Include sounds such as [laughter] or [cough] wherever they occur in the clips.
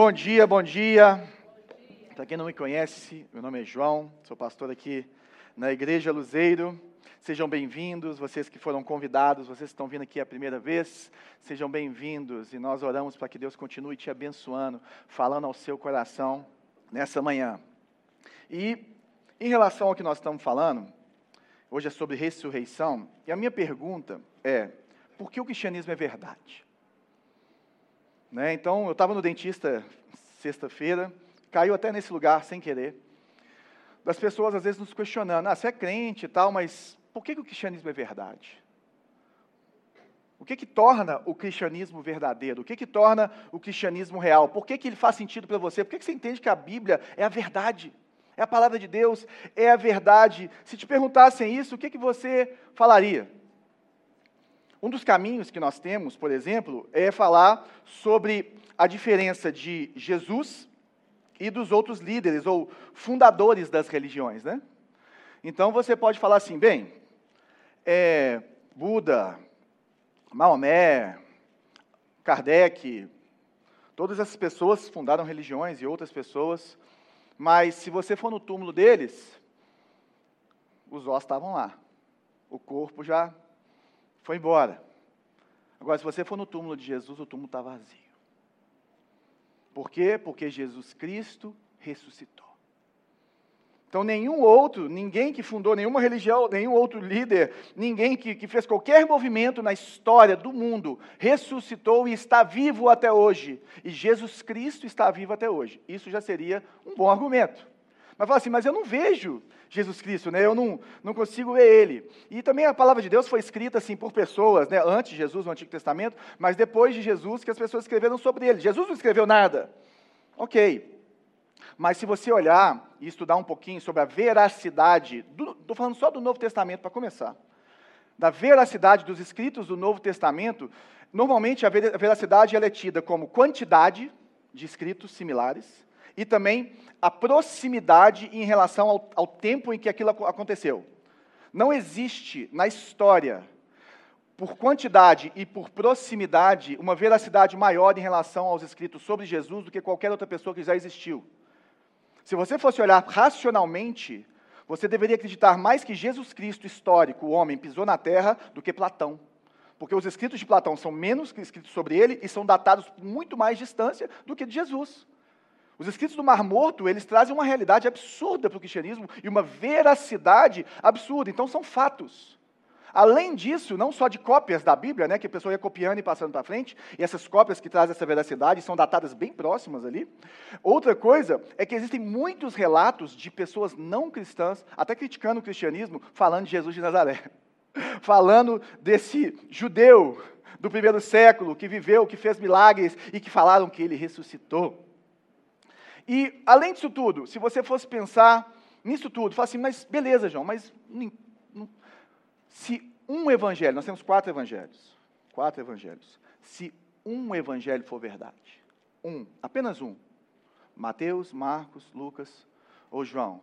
Bom dia, bom dia. Para quem não me conhece, meu nome é João, sou pastor aqui na Igreja Luzeiro. Sejam bem-vindos, vocês que foram convidados, vocês que estão vindo aqui a primeira vez, sejam bem-vindos e nós oramos para que Deus continue te abençoando, falando ao seu coração nessa manhã. E em relação ao que nós estamos falando, hoje é sobre ressurreição, e a minha pergunta é: por que o cristianismo é verdade? Né? Então, eu estava no dentista sexta-feira, caiu até nesse lugar sem querer. Das pessoas às vezes nos questionando: ah, você é crente e tal, mas por que, que o cristianismo é verdade? O que que torna o cristianismo verdadeiro? O que que torna o cristianismo real? Por que, que ele faz sentido para você? Por que, que você entende que a Bíblia é a verdade? É a palavra de Deus, é a verdade. Se te perguntassem isso, o que, que você falaria? Um dos caminhos que nós temos, por exemplo, é falar sobre a diferença de Jesus e dos outros líderes ou fundadores das religiões, né? Então você pode falar assim, bem, é, Buda, Maomé, Kardec, todas essas pessoas fundaram religiões e outras pessoas, mas se você for no túmulo deles, os ossos estavam lá, o corpo já foi embora. Agora, se você for no túmulo de Jesus, o túmulo está vazio. Por quê? Porque Jesus Cristo ressuscitou. Então, nenhum outro, ninguém que fundou nenhuma religião, nenhum outro líder, ninguém que, que, fez qualquer movimento na história do mundo, ressuscitou e está vivo até hoje. E Jesus Cristo está vivo até hoje. Isso já seria um bom argumento. Mas fala assim, mas eu não vejo Jesus Cristo, né? eu não, não consigo ver Ele. E também a palavra de Deus foi escrita assim por pessoas, né? antes de Jesus no Antigo Testamento, mas depois de Jesus que as pessoas escreveram sobre Ele. Jesus não escreveu nada. Ok. Mas se você olhar e estudar um pouquinho sobre a veracidade, estou falando só do Novo Testamento para começar, da veracidade dos escritos do Novo Testamento, normalmente a veracidade é tida como quantidade de escritos similares, e também a proximidade em relação ao, ao tempo em que aquilo aconteceu. Não existe na história, por quantidade e por proximidade, uma veracidade maior em relação aos escritos sobre Jesus do que qualquer outra pessoa que já existiu. Se você fosse olhar racionalmente, você deveria acreditar mais que Jesus Cristo histórico, o homem, pisou na terra do que Platão. Porque os escritos de Platão são menos escritos sobre ele e são datados muito mais distância do que de Jesus. Os escritos do Mar Morto, eles trazem uma realidade absurda para o cristianismo e uma veracidade absurda. Então, são fatos. Além disso, não só de cópias da Bíblia, né, que a pessoa ia copiando e passando para frente, e essas cópias que trazem essa veracidade são datadas bem próximas ali. Outra coisa é que existem muitos relatos de pessoas não cristãs, até criticando o cristianismo, falando de Jesus de Nazaré. [laughs] Falando desse judeu do primeiro século que viveu, que fez milagres e que falaram que ele ressuscitou. E, além disso tudo, se você fosse pensar nisso tudo, fala assim, mas beleza, João, mas se um evangelho, nós temos quatro evangelhos, quatro evangelhos, se um evangelho for verdade, um, apenas um, Mateus, Marcos, Lucas ou João.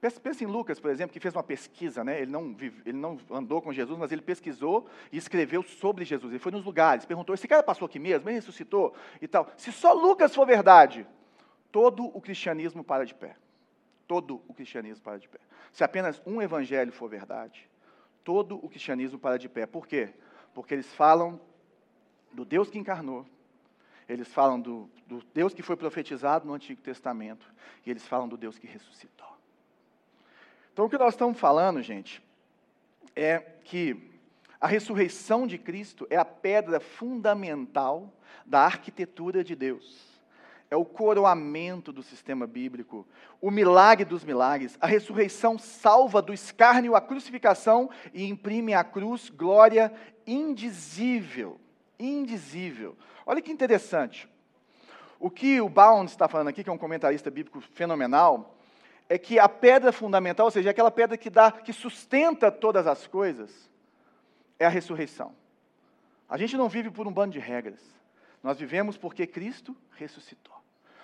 Pensa, em Lucas, por exemplo, que fez uma pesquisa, né? ele, não vive, ele não andou com Jesus, mas ele pesquisou e escreveu sobre Jesus. Ele foi nos lugares, perguntou: esse cara passou aqui mesmo? Ele ressuscitou e tal. Se só Lucas for verdade, todo o cristianismo para de pé. Todo o cristianismo para de pé. Se apenas um evangelho for verdade, todo o cristianismo para de pé. Por quê? Porque eles falam do Deus que encarnou, eles falam do, do Deus que foi profetizado no Antigo Testamento, e eles falam do Deus que ressuscitou. Então, o que nós estamos falando, gente, é que a ressurreição de Cristo é a pedra fundamental da arquitetura de Deus é o coroamento do sistema bíblico, o milagre dos milagres. A ressurreição salva do escárnio a crucificação e imprime à cruz glória indizível. Indizível. Olha que interessante. O que o Bound está falando aqui, que é um comentarista bíblico fenomenal, é que a pedra fundamental, ou seja, aquela pedra que dá, que sustenta todas as coisas, é a ressurreição. A gente não vive por um bando de regras. Nós vivemos porque Cristo ressuscitou.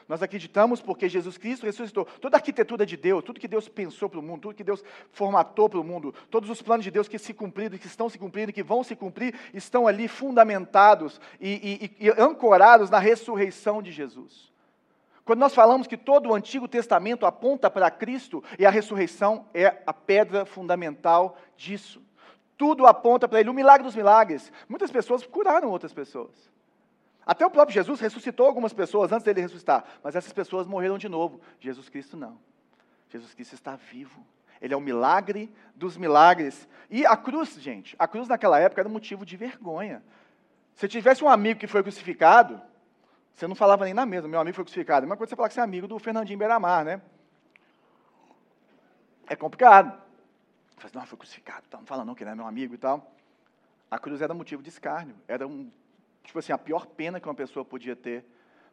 Nós acreditamos porque Jesus Cristo ressuscitou. Toda a arquitetura de Deus, tudo que Deus pensou para o mundo, tudo que Deus formatou para o mundo, todos os planos de Deus que se cumpriram, que estão se cumprindo, que vão se cumprir, estão ali fundamentados e, e, e ancorados na ressurreição de Jesus. Quando nós falamos que todo o Antigo Testamento aponta para Cristo e a ressurreição é a pedra fundamental disso. Tudo aponta para Ele, o milagre dos milagres. Muitas pessoas curaram outras pessoas. Até o próprio Jesus ressuscitou algumas pessoas antes dele ressuscitar, mas essas pessoas morreram de novo. Jesus Cristo não. Jesus Cristo está vivo. Ele é o milagre dos milagres. E a cruz, gente, a cruz naquela época era motivo de vergonha. Se tivesse um amigo que foi crucificado, você não falava nem na mesa, meu amigo foi crucificado. Uma coisa você falar que você é amigo do Fernandinho Beiramar, né? É complicado. Você fala, assim, não, foi crucificado, então não fala não que ele é meu amigo e tal. A cruz era motivo de escárnio, era um, tipo assim, a pior pena que uma pessoa podia ter.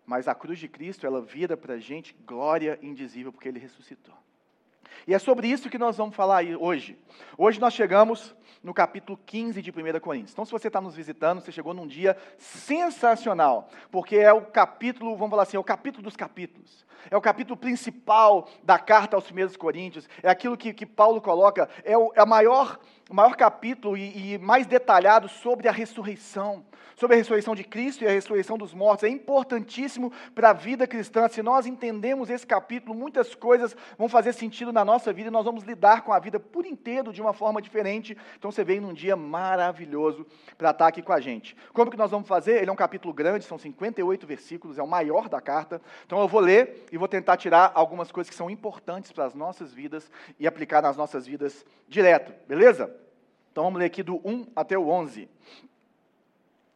Mas a cruz de Cristo, ela vira para a gente glória indizível, porque ele ressuscitou. E é sobre isso que nós vamos falar hoje. Hoje nós chegamos no capítulo 15 de 1 Coríntios. Então, se você está nos visitando, você chegou num dia sensacional, porque é o capítulo, vamos falar assim, é o capítulo dos capítulos. É o capítulo principal da carta aos primeiros Coríntios. É aquilo que, que Paulo coloca, é o, é a maior, o maior capítulo e, e mais detalhado sobre a ressurreição sobre a ressurreição de Cristo e a ressurreição dos mortos. É importantíssimo para a vida cristã. Se nós entendemos esse capítulo, muitas coisas vão fazer sentido na nossa vida e nós vamos lidar com a vida por inteiro de uma forma diferente. Então você vem num dia maravilhoso para estar aqui com a gente. Como que nós vamos fazer? Ele é um capítulo grande, são 58 versículos, é o maior da carta. Então eu vou ler e vou tentar tirar algumas coisas que são importantes para as nossas vidas e aplicar nas nossas vidas direto, beleza? Então vamos ler aqui do 1 até o 11.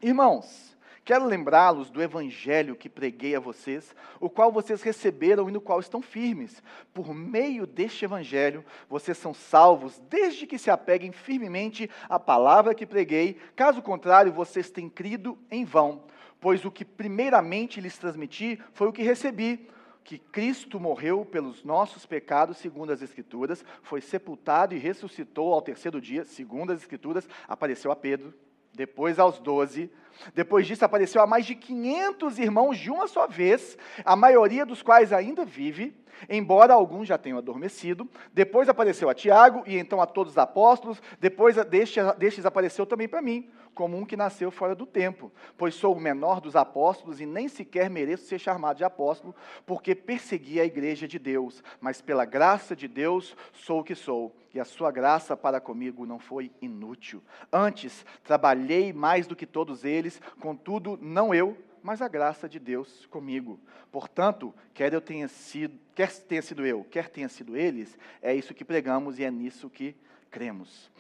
Irmãos, quero lembrá-los do evangelho que preguei a vocês, o qual vocês receberam e no qual estão firmes. Por meio deste evangelho, vocês são salvos, desde que se apeguem firmemente à palavra que preguei, caso contrário, vocês têm crido em vão. Pois o que primeiramente lhes transmiti foi o que recebi que Cristo morreu pelos nossos pecados, segundo as Escrituras, foi sepultado e ressuscitou ao terceiro dia, segundo as Escrituras, apareceu a Pedro depois aos doze. Depois disso, apareceu a mais de 500 irmãos de uma só vez, a maioria dos quais ainda vive, embora alguns já tenham adormecido. Depois apareceu a Tiago e então a todos os apóstolos. Depois destes apareceu também para mim, como um que nasceu fora do tempo, pois sou o menor dos apóstolos e nem sequer mereço ser chamado de apóstolo, porque persegui a igreja de Deus, mas pela graça de Deus sou o que sou, e a sua graça para comigo não foi inútil. Antes, trabalhei mais do que todos eles, contudo, não eu, mas a graça de Deus comigo. Portanto, quer eu tenha sido, quer tenha sido eu, quer tenha sido eles, é isso que pregamos e é nisso que cremos.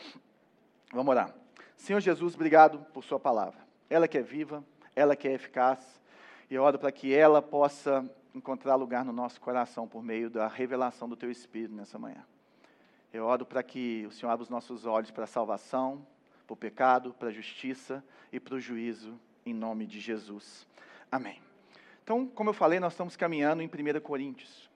Vamos orar. Senhor Jesus, obrigado por Sua palavra. Ela que é viva, ela que é eficaz, e eu oro para que ela possa encontrar lugar no nosso coração por meio da revelação do Teu Espírito nessa manhã. Eu oro para que o Senhor abra os nossos olhos para a salvação, para o pecado, para a justiça e para o juízo, em nome de Jesus. Amém. Então, como eu falei, nós estamos caminhando em 1 Coríntios.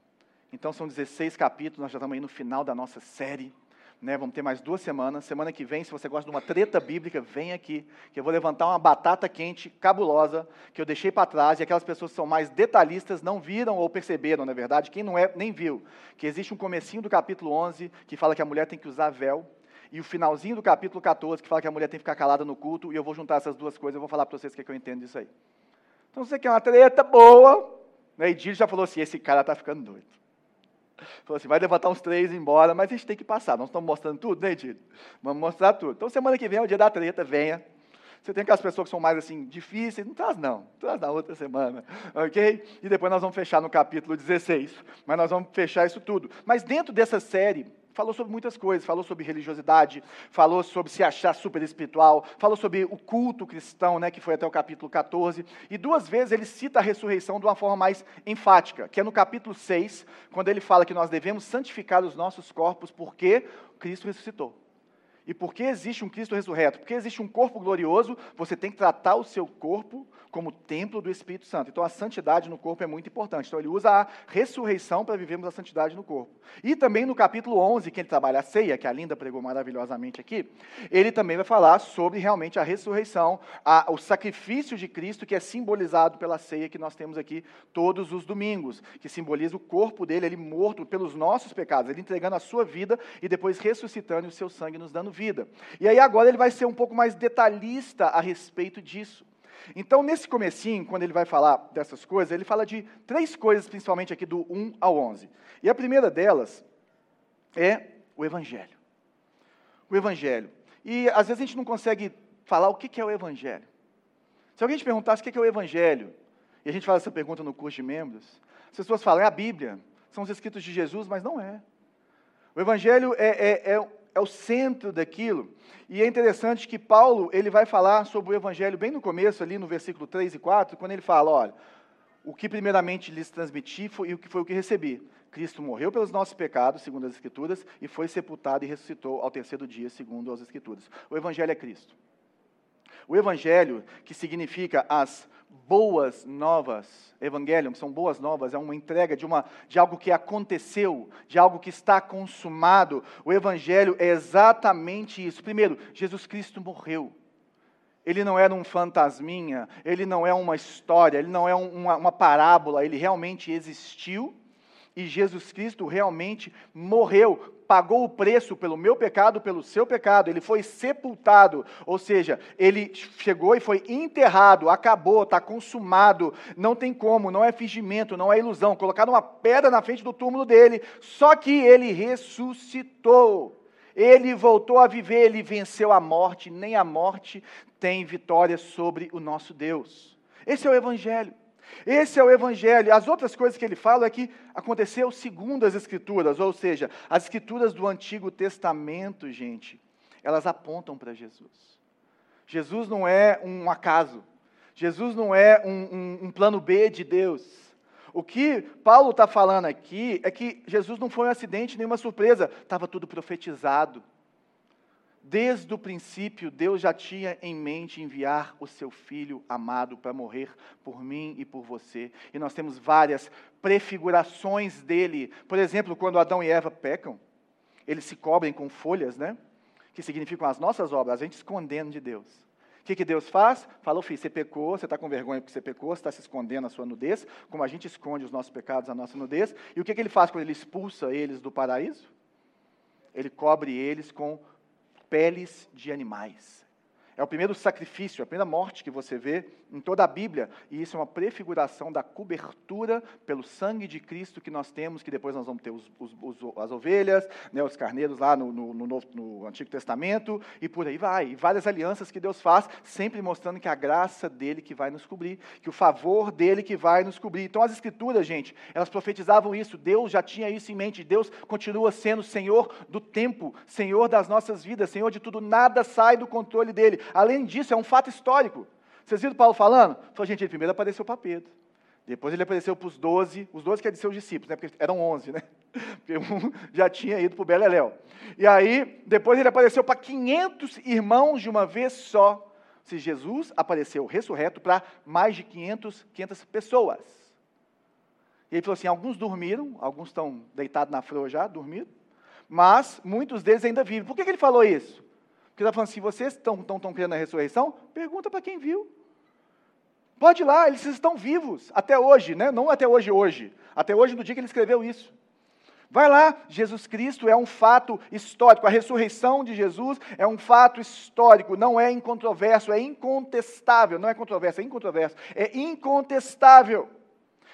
Então, são 16 capítulos, nós já estamos aí no final da nossa série. Né, vamos ter mais duas semanas. Semana que vem, se você gosta de uma treta bíblica, vem aqui, que eu vou levantar uma batata quente, cabulosa, que eu deixei para trás, e aquelas pessoas que são mais detalhistas não viram ou perceberam, na verdade, quem não é, nem viu, que existe um comecinho do capítulo 11, que fala que a mulher tem que usar véu, e o finalzinho do capítulo 14, que fala que a mulher tem que ficar calada no culto, e eu vou juntar essas duas coisas, eu vou falar para vocês o que, é que eu entendo disso aí. Então, você quer uma treta boa, né, e Dílio já falou assim, esse cara está ficando doido. Falou assim, vai levantar uns três e ir embora, mas a gente tem que passar. Nós estamos mostrando tudo, né, Dito? Vamos mostrar tudo. Então, semana que vem é o dia da treta, venha. Você tem aquelas pessoas que são mais assim, difíceis, não traz não, traz na outra semana, ok? E depois nós vamos fechar no capítulo 16, mas nós vamos fechar isso tudo. Mas dentro dessa série, falou sobre muitas coisas, falou sobre religiosidade, falou sobre se achar super espiritual, falou sobre o culto cristão, né, que foi até o capítulo 14, e duas vezes ele cita a ressurreição de uma forma mais enfática, que é no capítulo 6, quando ele fala que nós devemos santificar os nossos corpos porque Cristo ressuscitou. E porque existe um Cristo ressurreto, porque existe um corpo glorioso, você tem que tratar o seu corpo como templo do Espírito Santo. Então a santidade no corpo é muito importante. Então ele usa a ressurreição para vivermos a santidade no corpo. E também no capítulo 11, que ele trabalha a ceia, que a Linda pregou maravilhosamente aqui, ele também vai falar sobre realmente a ressurreição, a, o sacrifício de Cristo que é simbolizado pela ceia que nós temos aqui todos os domingos, que simboliza o corpo dele, ele morto pelos nossos pecados, ele entregando a sua vida e depois ressuscitando e o seu sangue nos dando vida. E aí agora ele vai ser um pouco mais detalhista a respeito disso. Então, nesse comecinho, quando ele vai falar dessas coisas, ele fala de três coisas, principalmente aqui do 1 ao 11. E a primeira delas é o Evangelho. O Evangelho. E às vezes a gente não consegue falar o que é o Evangelho. Se alguém te perguntasse o que é o Evangelho, e a gente faz essa pergunta no curso de membros, as pessoas falam, é a Bíblia, são os escritos de Jesus, mas não é. O Evangelho é, é, é, é o centro daquilo. E é interessante que Paulo, ele vai falar sobre o Evangelho bem no começo, ali no versículo 3 e 4, quando ele fala, olha, o que primeiramente lhes transmiti foi, e o que foi o que recebi. Cristo morreu pelos nossos pecados, segundo as Escrituras, e foi sepultado e ressuscitou ao terceiro dia, segundo as Escrituras. O Evangelho é Cristo. O Evangelho, que significa as boas novas, Evangelium, que são boas novas, é uma entrega de, uma, de algo que aconteceu, de algo que está consumado. O Evangelho é exatamente isso. Primeiro, Jesus Cristo morreu. Ele não era um fantasminha, ele não é uma história, ele não é uma, uma parábola, ele realmente existiu e Jesus Cristo realmente morreu, pagou o preço pelo meu pecado, pelo seu pecado, ele foi sepultado, ou seja, ele chegou e foi enterrado, acabou, está consumado, não tem como, não é fingimento, não é ilusão. Colocaram uma pedra na frente do túmulo dele, só que ele ressuscitou. Ele voltou a viver, ele venceu a morte, nem a morte tem vitória sobre o nosso Deus. Esse é o Evangelho. Esse é o Evangelho. As outras coisas que ele fala é que aconteceu segundo as Escrituras, ou seja, as Escrituras do Antigo Testamento, gente, elas apontam para Jesus. Jesus não é um acaso. Jesus não é um, um, um plano B de Deus. O que Paulo está falando aqui é que Jesus não foi um acidente, nenhuma surpresa, estava tudo profetizado. Desde o princípio, Deus já tinha em mente enviar o seu filho amado para morrer por mim e por você. E nós temos várias prefigurações dele. Por exemplo, quando Adão e Eva pecam, eles se cobrem com folhas, né? Que significam as nossas obras, a gente escondendo de Deus. O que, que Deus faz? Falou, filho, você pecou, você está com vergonha porque você pecou, você está se escondendo a sua nudez, como a gente esconde os nossos pecados, a nossa nudez. E o que, que ele faz quando ele expulsa eles do paraíso? Ele cobre eles com peles de animais. É o primeiro sacrifício, a primeira morte que você vê em toda a Bíblia, e isso é uma prefiguração da cobertura pelo sangue de Cristo que nós temos, que depois nós vamos ter os, os, os, as ovelhas, né, os carneiros lá no, no, no, no, Antigo Testamento, e por aí vai. E várias alianças que Deus faz, sempre mostrando que a graça dele que vai nos cobrir, que o favor dele que vai nos cobrir. Então as Escrituras, gente, elas profetizavam isso, Deus já tinha isso em mente, Deus continua sendo Senhor do tempo, Senhor das nossas vidas, Senhor de tudo, nada sai do controle dele. Além disso, é um fato histórico. Vocês viram Paulo falando? Falou, gente, ele primeiro apareceu para Pedro. Depois ele apareceu para os doze, os doze que eram seus discípulos, né? Porque eram onze, né? [laughs] Porque um já tinha ido para o Beleléu. E aí, depois ele apareceu para 500 irmãos de uma vez só. Se Jesus apareceu ressurreto para mais de 500, 500 pessoas. E ele falou assim: alguns dormiram, alguns estão deitados na froa já, dormindo, mas muitos deles ainda vivem. Por que, que ele falou isso? Porque está falando assim: vocês estão, estão, estão crendo na ressurreição? Pergunta para quem viu. Pode ir lá, eles estão vivos até hoje, né? não até hoje, hoje. Até hoje, no dia que ele escreveu isso. Vai lá, Jesus Cristo é um fato histórico. A ressurreição de Jesus é um fato histórico, não é incontroverso, é incontestável. Não é controverso, é incontroverso, é incontestável.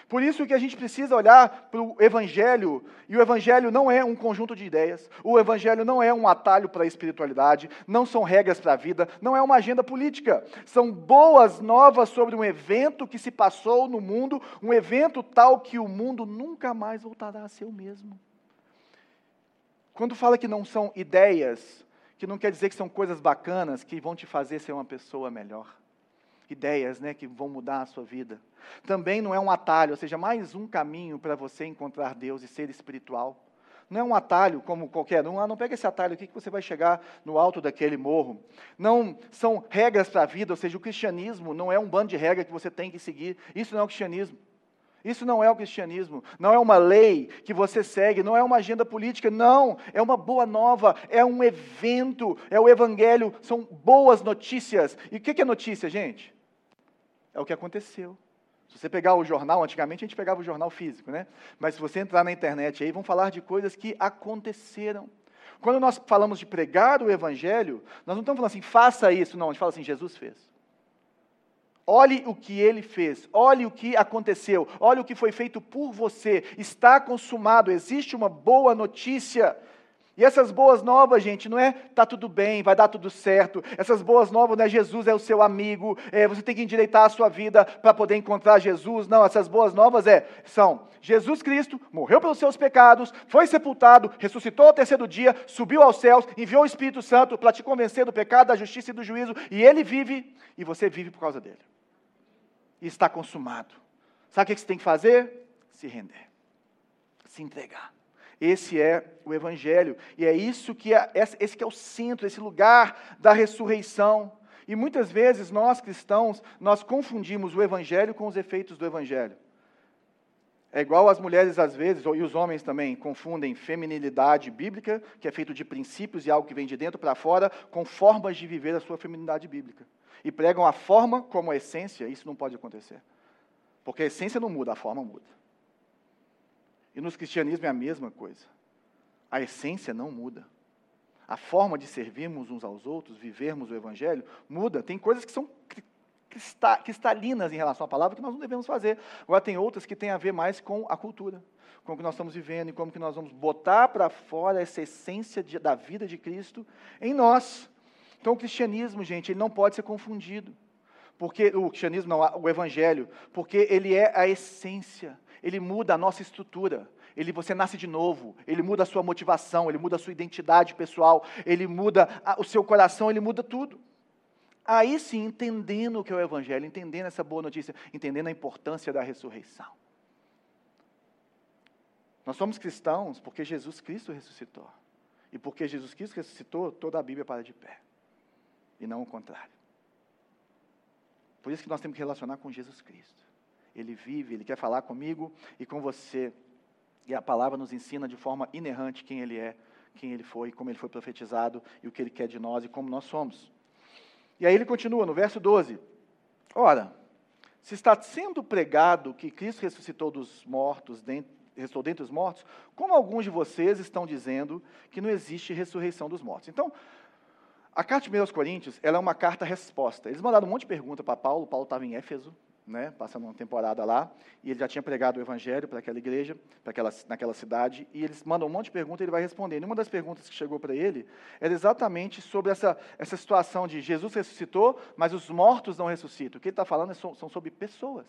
Por isso que a gente precisa olhar para o Evangelho, e o Evangelho não é um conjunto de ideias, o Evangelho não é um atalho para a espiritualidade, não são regras para a vida, não é uma agenda política. São boas novas sobre um evento que se passou no mundo, um evento tal que o mundo nunca mais voltará a ser o mesmo. Quando fala que não são ideias, que não quer dizer que são coisas bacanas que vão te fazer ser uma pessoa melhor ideias né, que vão mudar a sua vida. Também não é um atalho, ou seja, mais um caminho para você encontrar Deus e ser espiritual. Não é um atalho como qualquer um. Ah, não pega esse atalho aqui que você vai chegar no alto daquele morro. Não são regras para a vida, ou seja, o cristianismo não é um bando de regras que você tem que seguir. Isso não é o cristianismo. Isso não é o cristianismo, não é uma lei que você segue, não é uma agenda política, não, é uma boa nova, é um evento, é o evangelho, são boas notícias. E o que é notícia, gente? É o que aconteceu. Se você pegar o jornal, antigamente a gente pegava o jornal físico, né? Mas se você entrar na internet aí, vão falar de coisas que aconteceram. Quando nós falamos de pregar o evangelho, nós não estamos falando assim, faça isso, não, a gente fala assim, Jesus fez. Olhe o que ele fez, olhe o que aconteceu, olhe o que foi feito por você. Está consumado, existe uma boa notícia. E essas boas novas, gente, não é tá tudo bem, vai dar tudo certo. Essas boas novas não é Jesus é o seu amigo, é, você tem que endireitar a sua vida para poder encontrar Jesus. Não, essas boas novas é, são Jesus Cristo morreu pelos seus pecados, foi sepultado, ressuscitou ao terceiro dia, subiu aos céus, enviou o Espírito Santo para te convencer do pecado, da justiça e do juízo, e ele vive, e você vive por causa dele. E está consumado. Sabe o que você tem que fazer? Se render, se entregar. Esse é o Evangelho. E é isso que é, esse que é o centro, esse lugar da ressurreição. E muitas vezes nós cristãos, nós confundimos o Evangelho com os efeitos do Evangelho. É igual as mulheres às vezes, e os homens também, confundem feminilidade bíblica, que é feito de princípios e algo que vem de dentro para fora, com formas de viver a sua feminilidade bíblica. E pregam a forma como a essência, isso não pode acontecer. Porque a essência não muda, a forma muda. E no cristianismo é a mesma coisa. A essência não muda. A forma de servirmos uns aos outros, vivermos o Evangelho, muda. Tem coisas que são cristalinas em relação à palavra que nós não devemos fazer. Agora, tem outras que têm a ver mais com a cultura, com o que nós estamos vivendo e como que nós vamos botar para fora essa essência de, da vida de Cristo em nós. Então, o cristianismo, gente, ele não pode ser confundido. Porque o cristianismo, não, o evangelho, porque ele é a essência ele muda a nossa estrutura. Ele, você nasce de novo, ele muda a sua motivação, ele muda a sua identidade pessoal, ele muda a, o seu coração, ele muda tudo. Aí sim, entendendo o que é o Evangelho, entendendo essa boa notícia, entendendo a importância da ressurreição. Nós somos cristãos porque Jesus Cristo ressuscitou. E porque Jesus Cristo ressuscitou, toda a Bíblia para de pé. E não o contrário. Por isso que nós temos que relacionar com Jesus Cristo. Ele vive, Ele quer falar comigo e com você. E a palavra nos ensina de forma inerrante quem Ele é, quem Ele foi, como Ele foi profetizado e o que Ele quer de nós e como nós somos. E aí ele continua no verso 12: Ora, se está sendo pregado que Cristo ressuscitou dos mortos, ressuscitou dentre os mortos, como alguns de vocês estão dizendo que não existe ressurreição dos mortos? Então, a carta de 1 Coríntios, ela é uma carta-resposta. Eles mandaram um monte de pergunta para Paulo, Paulo estava em Éfeso, né, passando uma temporada lá, e ele já tinha pregado o evangelho para aquela igreja, para aquela, naquela cidade, e eles mandam um monte de perguntas e ele vai respondendo. E uma das perguntas que chegou para ele era exatamente sobre essa, essa situação de Jesus ressuscitou, mas os mortos não ressuscitam. O que ele está falando é são, são sobre pessoas.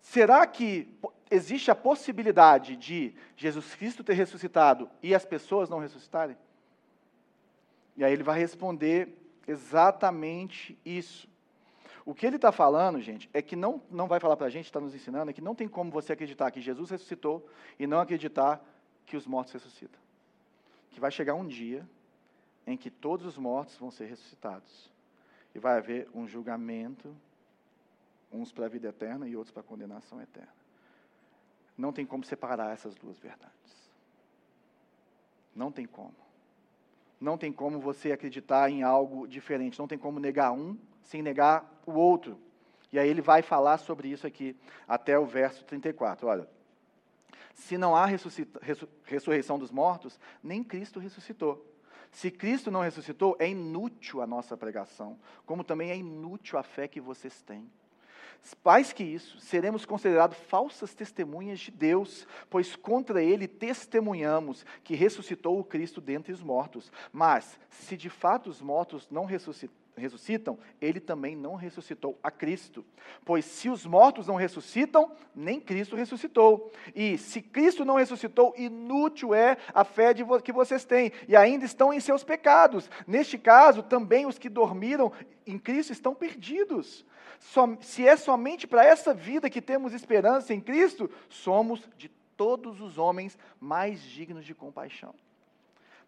Será que existe a possibilidade de Jesus Cristo ter ressuscitado e as pessoas não ressuscitarem? E aí ele vai responder exatamente isso. O que ele está falando, gente, é que não, não vai falar para a gente, está nos ensinando, é que não tem como você acreditar que Jesus ressuscitou e não acreditar que os mortos ressuscitam. Que vai chegar um dia em que todos os mortos vão ser ressuscitados. E vai haver um julgamento, uns para a vida eterna e outros para a condenação eterna. Não tem como separar essas duas verdades. Não tem como. Não tem como você acreditar em algo diferente. Não tem como negar um sem negar o outro. E aí ele vai falar sobre isso aqui até o verso 34. Olha. Se não há ressurreição dos mortos, nem Cristo ressuscitou. Se Cristo não ressuscitou, é inútil a nossa pregação, como também é inútil a fé que vocês têm. Mais que isso, seremos considerados falsas testemunhas de Deus, pois contra ele testemunhamos que ressuscitou o Cristo dentre os mortos. Mas, se de fato os mortos não ressuscitaram, ressuscitam, ele também não ressuscitou a Cristo. Pois se os mortos não ressuscitam, nem Cristo ressuscitou. E se Cristo não ressuscitou, inútil é a fé de que vocês têm, e ainda estão em seus pecados. Neste caso, também os que dormiram em Cristo estão perdidos. se é somente para essa vida que temos esperança em Cristo, somos de todos os homens mais dignos de compaixão.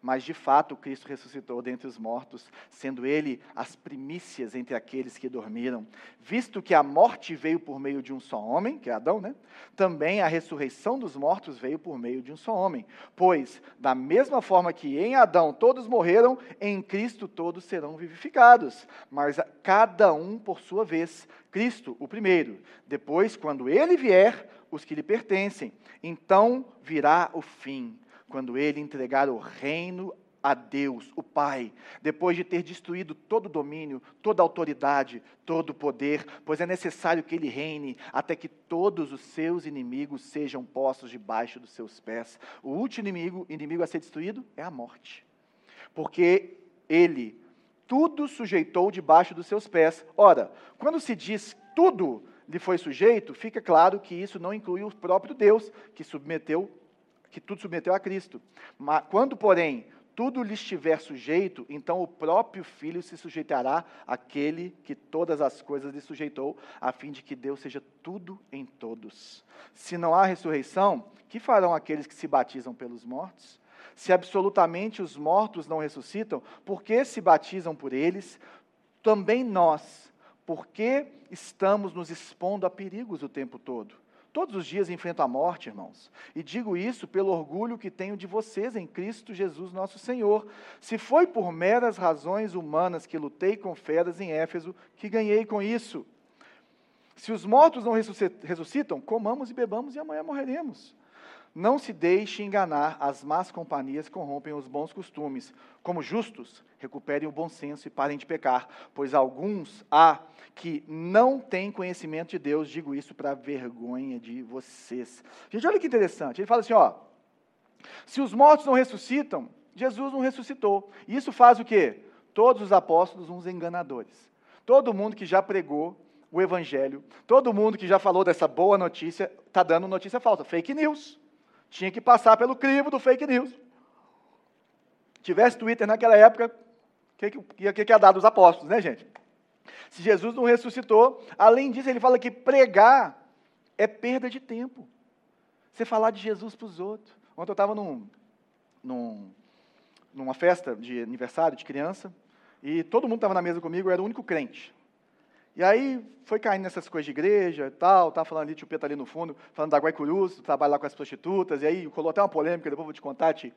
Mas de fato Cristo ressuscitou dentre os mortos, sendo ele as primícias entre aqueles que dormiram. Visto que a morte veio por meio de um só homem, que é Adão, né? Também a ressurreição dos mortos veio por meio de um só homem. Pois, da mesma forma que em Adão todos morreram, em Cristo todos serão vivificados. Mas cada um por sua vez. Cristo, o primeiro. Depois, quando ele vier, os que lhe pertencem. Então virá o fim quando ele entregar o reino a Deus, o Pai, depois de ter destruído todo domínio, toda autoridade, todo poder, pois é necessário que ele reine até que todos os seus inimigos sejam postos debaixo dos seus pés. O último inimigo, inimigo a ser destruído é a morte. Porque ele tudo sujeitou debaixo dos seus pés. Ora, quando se diz tudo lhe foi sujeito, fica claro que isso não inclui o próprio Deus, que submeteu, que tudo submeteu a Cristo. Mas quando, porém, tudo lhe estiver sujeito, então o próprio Filho se sujeitará àquele que todas as coisas lhe sujeitou, a fim de que Deus seja tudo em todos. Se não há ressurreição, que farão aqueles que se batizam pelos mortos? Se absolutamente os mortos não ressuscitam, por que se batizam por eles? Também nós, por que estamos nos expondo a perigos o tempo todo? Todos os dias enfrento a morte, irmãos. E digo isso pelo orgulho que tenho de vocês em Cristo Jesus nosso Senhor. Se foi por meras razões humanas que lutei com feras em Éfeso, que ganhei com isso. Se os mortos não ressuscitam, comamos e bebamos e amanhã morreremos. Não se deixe enganar, as más companhias corrompem os bons costumes. Como justos, recuperem o bom senso e parem de pecar, pois alguns há que não têm conhecimento de Deus, digo isso para vergonha de vocês. Gente, olha que interessante. Ele fala assim, ó, se os mortos não ressuscitam, Jesus não ressuscitou. Isso faz o quê? Todos os apóstolos uns enganadores. Todo mundo que já pregou o evangelho, todo mundo que já falou dessa boa notícia, está dando notícia falsa, fake news. Tinha que passar pelo crivo do fake news. Tivesse Twitter naquela época, o que, que, que, que ia dar dos apóstolos, né, gente? Se Jesus não ressuscitou, além disso, ele fala que pregar é perda de tempo. Você falar de Jesus para os outros. Ontem eu estava num, num, numa festa de aniversário de criança, e todo mundo estava na mesa comigo, eu era o único crente. E aí foi caindo nessas coisas de igreja e tal, tá falando ali, tio Pedro ali no fundo, falando da Guaicurus, trabalho lá com as prostitutas, e aí colou até uma polêmica, depois vou te contar, Ti.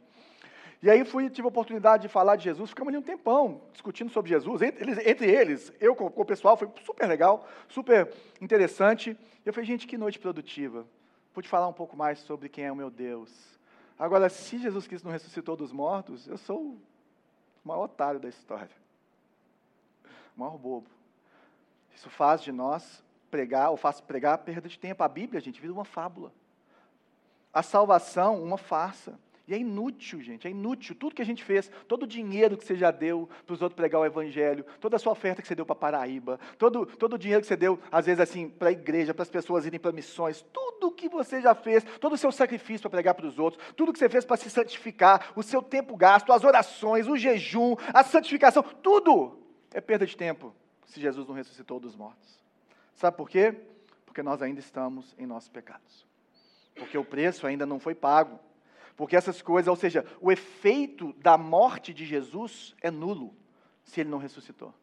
E aí fui, tive a oportunidade de falar de Jesus, ficamos ali um tempão discutindo sobre Jesus, entre eles, entre eles eu com, com, o pessoal, foi super legal, super interessante. Eu falei, gente, que noite produtiva. Pude falar um pouco mais sobre quem é o meu Deus. Agora, se Jesus Cristo não ressuscitou dos mortos, eu sou o maior otário da história. O maior bobo. Isso faz de nós pregar, ou faz pregar perda de tempo. A Bíblia, gente, vira uma fábula. A salvação, uma farsa. E é inútil, gente, é inútil. Tudo que a gente fez, todo o dinheiro que você já deu para os outros pregar o Evangelho, toda a sua oferta que você deu para Paraíba, todo, todo o dinheiro que você deu, às vezes, assim, para a igreja, para as pessoas irem para missões, tudo que você já fez, todo o seu sacrifício para pregar para os outros, tudo que você fez para se santificar, o seu tempo gasto, as orações, o jejum, a santificação, tudo é perda de tempo se Jesus não ressuscitou dos mortos. Sabe por quê? Porque nós ainda estamos em nossos pecados. Porque o preço ainda não foi pago. Porque essas coisas, ou seja, o efeito da morte de Jesus é nulo se ele não ressuscitou.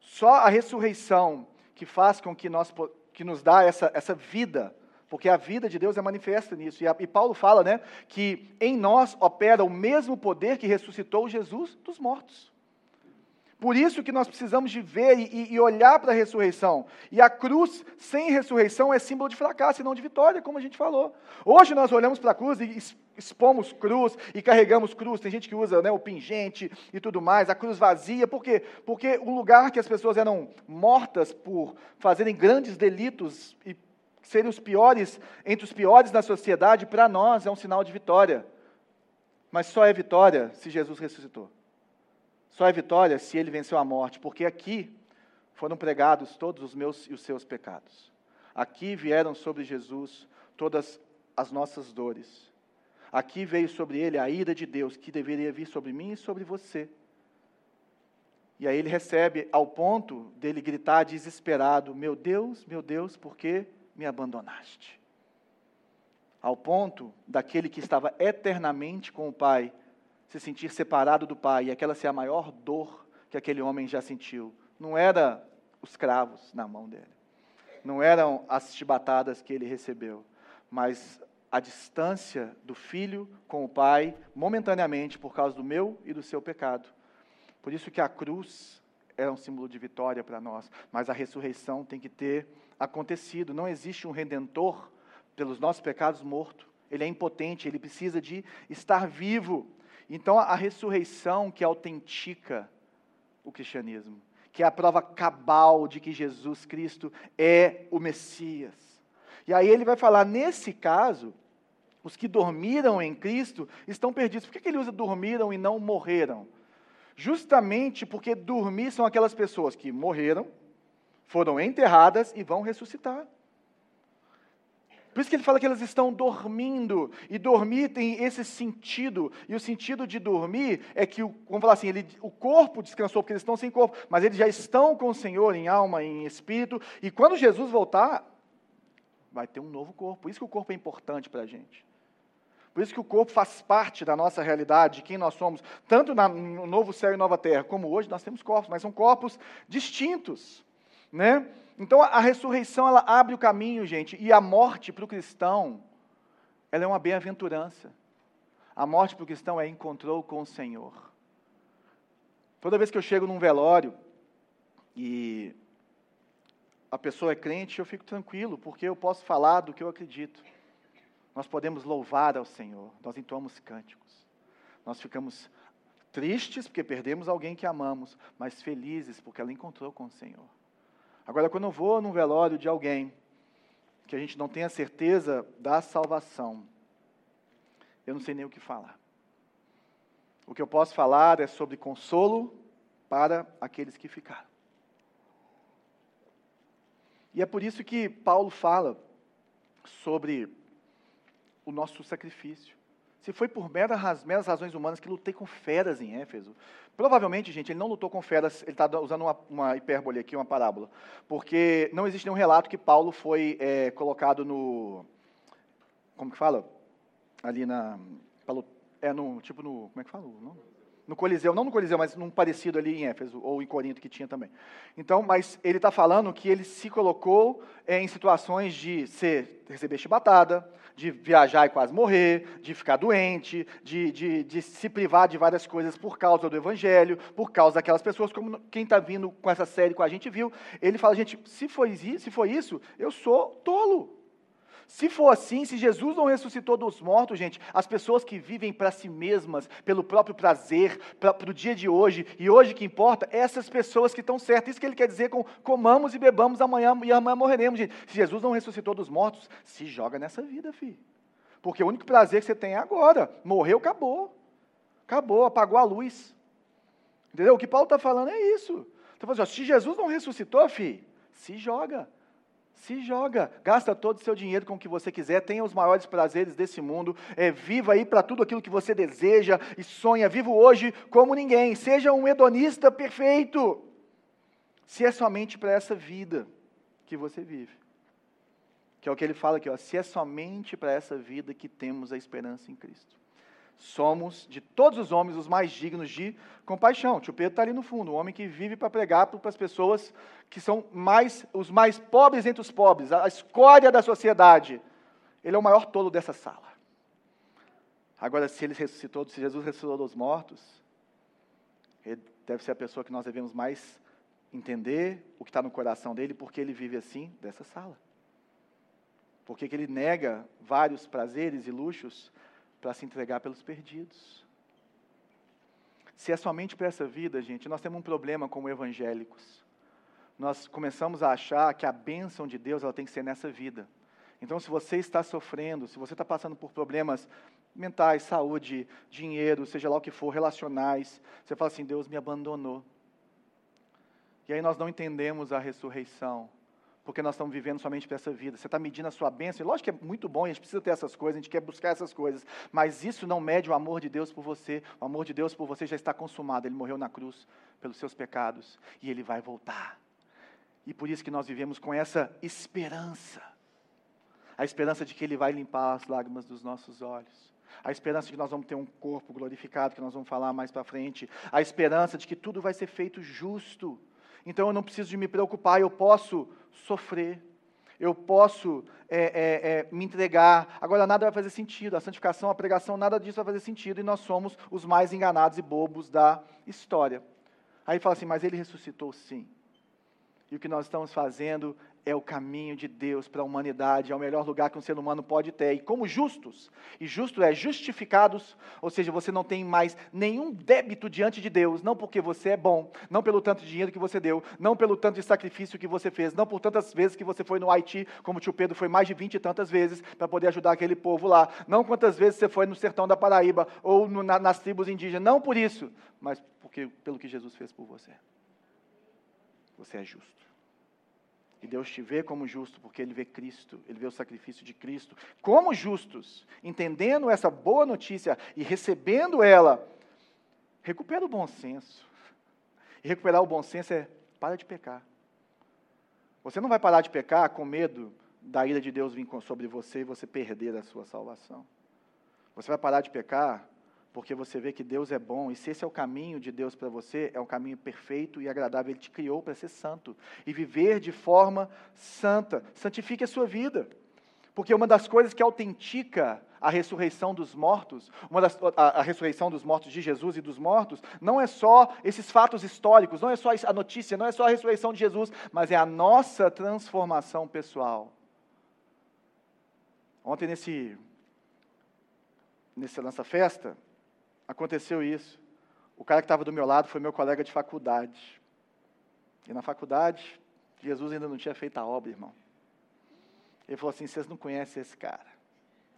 Só a ressurreição que faz com que, nós, que nos dá essa, essa vida, porque a vida de Deus é manifesta nisso. E, a, e Paulo fala né, que em nós opera o mesmo poder que ressuscitou Jesus dos mortos. Por isso que nós precisamos de ver e, e olhar para a ressurreição. E a cruz sem ressurreição é símbolo de fracasso e não de vitória, como a gente falou. Hoje nós olhamos para a cruz e expomos cruz e carregamos cruz. Tem gente que usa né, o pingente e tudo mais, a cruz vazia. Por quê? Porque o lugar que as pessoas eram mortas por fazerem grandes delitos e serem os piores, entre os piores da sociedade, para nós é um sinal de vitória. Mas só é vitória se Jesus ressuscitou. Só é vitória se ele venceu a morte, porque aqui foram pregados todos os meus e os seus pecados. Aqui vieram sobre Jesus todas as nossas dores. Aqui veio sobre ele a ira de Deus, que deveria vir sobre mim e sobre você. E aí ele recebe ao ponto dele gritar desesperado: Meu Deus, meu Deus, por que me abandonaste? Ao ponto daquele que estava eternamente com o Pai se sentir separado do pai, e aquela ser a maior dor que aquele homem já sentiu. Não era os cravos na mão dele, não eram as chibatadas que ele recebeu, mas a distância do filho com o pai, momentaneamente, por causa do meu e do seu pecado. Por isso que a cruz era um símbolo de vitória para nós, mas a ressurreição tem que ter acontecido. Não existe um redentor pelos nossos pecados morto. Ele é impotente, ele precisa de estar vivo. Então, a ressurreição que autentica o cristianismo, que é a prova cabal de que Jesus Cristo é o Messias. E aí ele vai falar, nesse caso, os que dormiram em Cristo estão perdidos. Por que ele usa dormiram e não morreram? Justamente porque dormir são aquelas pessoas que morreram, foram enterradas e vão ressuscitar. Por isso que ele fala que elas estão dormindo. E dormir tem esse sentido. E o sentido de dormir é que, vamos falar assim, ele, o corpo descansou porque eles estão sem corpo, mas eles já estão com o Senhor em alma, em espírito. E quando Jesus voltar, vai ter um novo corpo. Por isso que o corpo é importante para a gente. Por isso que o corpo faz parte da nossa realidade, de quem nós somos, tanto no novo céu e nova terra, como hoje nós temos corpos, mas são corpos distintos, né? Então a ressurreição ela abre o caminho, gente, e a morte para o cristão, ela é uma bem-aventurança. A morte para o cristão é encontrou com o Senhor. Toda vez que eu chego num velório e a pessoa é crente, eu fico tranquilo, porque eu posso falar do que eu acredito. Nós podemos louvar ao Senhor, nós entoamos cânticos. Nós ficamos tristes porque perdemos alguém que amamos, mas felizes porque ela encontrou com o Senhor. Agora, quando eu vou num velório de alguém que a gente não tem a certeza da salvação, eu não sei nem o que falar. O que eu posso falar é sobre consolo para aqueles que ficaram. E é por isso que Paulo fala sobre o nosso sacrifício. Se foi por meras, meras razões humanas que lutei com feras em Éfeso. Provavelmente, gente, ele não lutou com feras, ele está usando uma, uma, hipérbole aqui, uma parábola. Porque não existe nenhum relato que Paulo foi é, colocado no. Como que fala? Ali na. É no. Tipo no. Como é que fala? Não? No Coliseu, não no Coliseu, mas num parecido ali em Éfeso, ou em Corinto, que tinha também. Então, mas ele está falando que ele se colocou é, em situações de ser, receber chibatada, de viajar e quase morrer, de ficar doente, de, de, de se privar de várias coisas por causa do Evangelho, por causa daquelas pessoas, como quem está vindo com essa série com a gente viu. Ele fala, gente, se foi, se foi isso, eu sou tolo. Se for assim, se Jesus não ressuscitou dos mortos, gente, as pessoas que vivem para si mesmas, pelo próprio prazer, para o dia de hoje, e hoje que importa, essas pessoas que estão certas. Isso que ele quer dizer com comamos e bebamos amanhã e amanhã morreremos, gente. Se Jesus não ressuscitou dos mortos, se joga nessa vida, filho. Porque o único prazer que você tem é agora. Morreu, acabou. Acabou, apagou a luz. Entendeu? O que Paulo está falando é isso. Então, assim, se Jesus não ressuscitou, filho, se joga. Se joga, gasta todo o seu dinheiro com o que você quiser, tenha os maiores prazeres desse mundo, é, viva aí para tudo aquilo que você deseja e sonha, viva hoje como ninguém, seja um hedonista perfeito, se é somente para essa vida que você vive. Que é o que ele fala aqui, ó, se é somente para essa vida que temos a esperança em Cristo somos, de todos os homens, os mais dignos de compaixão. Tio Pedro está ali no fundo, um homem que vive para pregar para as pessoas que são mais, os mais pobres entre os pobres, a escória da sociedade. Ele é o maior tolo dessa sala. Agora, se ele ressuscitou, se Jesus ressuscitou dos mortos, ele deve ser a pessoa que nós devemos mais entender o que está no coração dele, porque ele vive assim, dessa sala. Porque ele nega vários prazeres e luxos para se entregar pelos perdidos. Se é somente para essa vida, gente, nós temos um problema como evangélicos. Nós começamos a achar que a bênção de Deus ela tem que ser nessa vida. Então, se você está sofrendo, se você está passando por problemas mentais, saúde, dinheiro, seja lá o que for, relacionais, você fala assim: Deus me abandonou. E aí nós não entendemos a ressurreição porque nós estamos vivendo somente para essa vida. Você está medindo a sua bênção, e lógico que é muito bom, a gente precisa ter essas coisas, a gente quer buscar essas coisas, mas isso não mede o amor de Deus por você. O amor de Deus por você já está consumado. Ele morreu na cruz pelos seus pecados e ele vai voltar. E por isso que nós vivemos com essa esperança. A esperança de que ele vai limpar as lágrimas dos nossos olhos. A esperança de que nós vamos ter um corpo glorificado, que nós vamos falar mais para frente. A esperança de que tudo vai ser feito justo então eu não preciso de me preocupar, eu posso sofrer, eu posso é, é, é, me entregar. Agora, nada vai fazer sentido, a santificação, a pregação, nada disso vai fazer sentido, e nós somos os mais enganados e bobos da história. Aí fala assim, mas ele ressuscitou sim. E o que nós estamos fazendo é o caminho de Deus para a humanidade, é o melhor lugar que um ser humano pode ter. E como justos, e justo é justificados, ou seja, você não tem mais nenhum débito diante de Deus, não porque você é bom, não pelo tanto de dinheiro que você deu, não pelo tanto de sacrifício que você fez, não por tantas vezes que você foi no Haiti, como o tio Pedro foi mais de vinte e tantas vezes para poder ajudar aquele povo lá, não quantas vezes você foi no sertão da Paraíba ou no, na, nas tribos indígenas, não por isso, mas porque, pelo que Jesus fez por você. Você é justo. E Deus te vê como justo, porque Ele vê Cristo, Ele vê o sacrifício de Cristo. Como justos, entendendo essa boa notícia e recebendo ela, recupera o bom senso. E recuperar o bom senso é para de pecar. Você não vai parar de pecar com medo da ira de Deus vir sobre você e você perder a sua salvação. Você vai parar de pecar porque você vê que Deus é bom, e se esse é o caminho de Deus para você, é um caminho perfeito e agradável, Ele te criou para ser santo e viver de forma santa. Santifique a sua vida, porque uma das coisas que autentica a ressurreição dos mortos, uma das, a, a, ressurreição dos mortos de Jesus e dos mortos, não é só esses fatos históricos, não é só a notícia, não é só a ressurreição de Jesus, mas é a nossa transformação pessoal. Ontem, nesse, nesse lança-festa, aconteceu isso. O cara que estava do meu lado foi meu colega de faculdade. E na faculdade, Jesus ainda não tinha feito a obra, irmão. Ele falou assim: vocês não conhecem esse cara.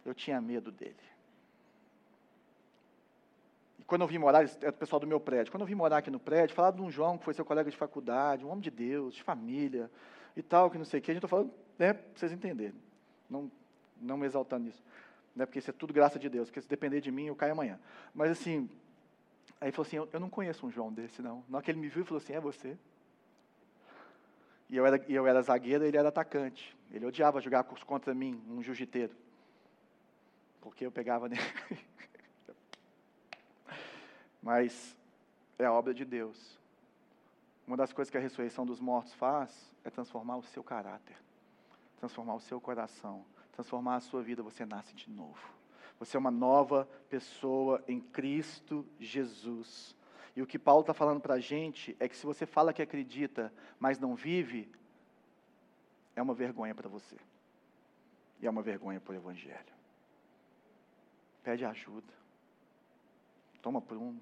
Eu tinha medo dele. E quando eu vim morar, é o pessoal do meu prédio, quando eu vim morar aqui no prédio, falar de um João que foi seu colega de faculdade, um homem de Deus, de família e tal, que não sei o que, a gente está falando, né, para vocês entenderem. Não, não me exaltando nisso né, porque isso é tudo graça de Deus, porque se depender de mim, eu caio amanhã. Mas assim, aí ele falou assim, eu, eu não conheço um João desse, não. Na hora que ele me viu, ele falou assim, é você? E eu era, eu era zagueiro ele era atacante. Ele odiava jogar contra mim, um jiu-jiteiro. Porque eu pegava nele. [laughs] Mas é a obra de Deus. Uma das coisas que a ressurreição dos mortos faz é transformar o seu caráter, transformar o seu coração, transformar a sua vida, você nasce de novo. Você é uma nova pessoa em Cristo Jesus. E o que Paulo está falando para a gente é que se você fala que acredita, mas não vive, é uma vergonha para você. E é uma vergonha para o Evangelho. Pede ajuda. Toma prumo.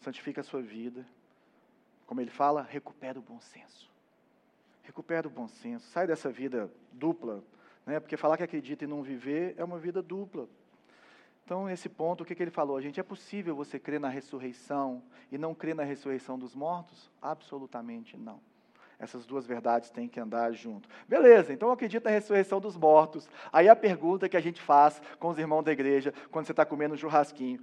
Santifica a sua vida. Como ele fala, recupera o bom senso. Recupera o bom senso. Sai dessa vida dupla né? Porque falar que acredita e não viver é uma vida dupla. Então, nesse ponto, o que, que ele falou? A gente, é possível você crer na ressurreição e não crer na ressurreição dos mortos? Absolutamente não. Essas duas verdades têm que andar junto. Beleza, então eu acredito na ressurreição dos mortos. Aí a pergunta que a gente faz com os irmãos da igreja, quando você está comendo um churrasquinho.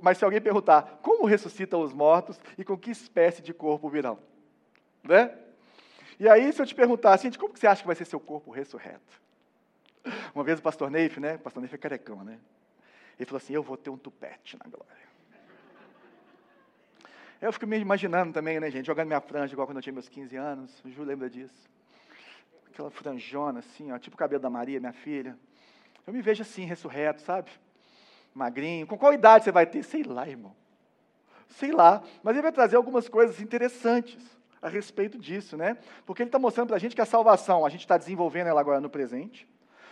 Mas se alguém perguntar, como ressuscitam os mortos e com que espécie de corpo virão? Né? E aí, se eu te perguntar assim, como que você acha que vai ser seu corpo ressurreto? Uma vez o pastor Neif, né? O pastor Neif é carecão, né? Ele falou assim: Eu vou ter um tupete na glória. Eu fico me imaginando também, né, gente, jogando minha franja igual quando eu tinha meus 15 anos. O Ju lembra disso. Aquela franjona assim, ó, tipo o cabelo da Maria, minha filha. Eu me vejo assim, ressurreto, sabe? Magrinho. Com qual idade você vai ter? Sei lá, irmão. Sei lá. Mas ele vai trazer algumas coisas interessantes a respeito disso, né? Porque ele está mostrando para a gente que a salvação, a gente está desenvolvendo ela agora no presente,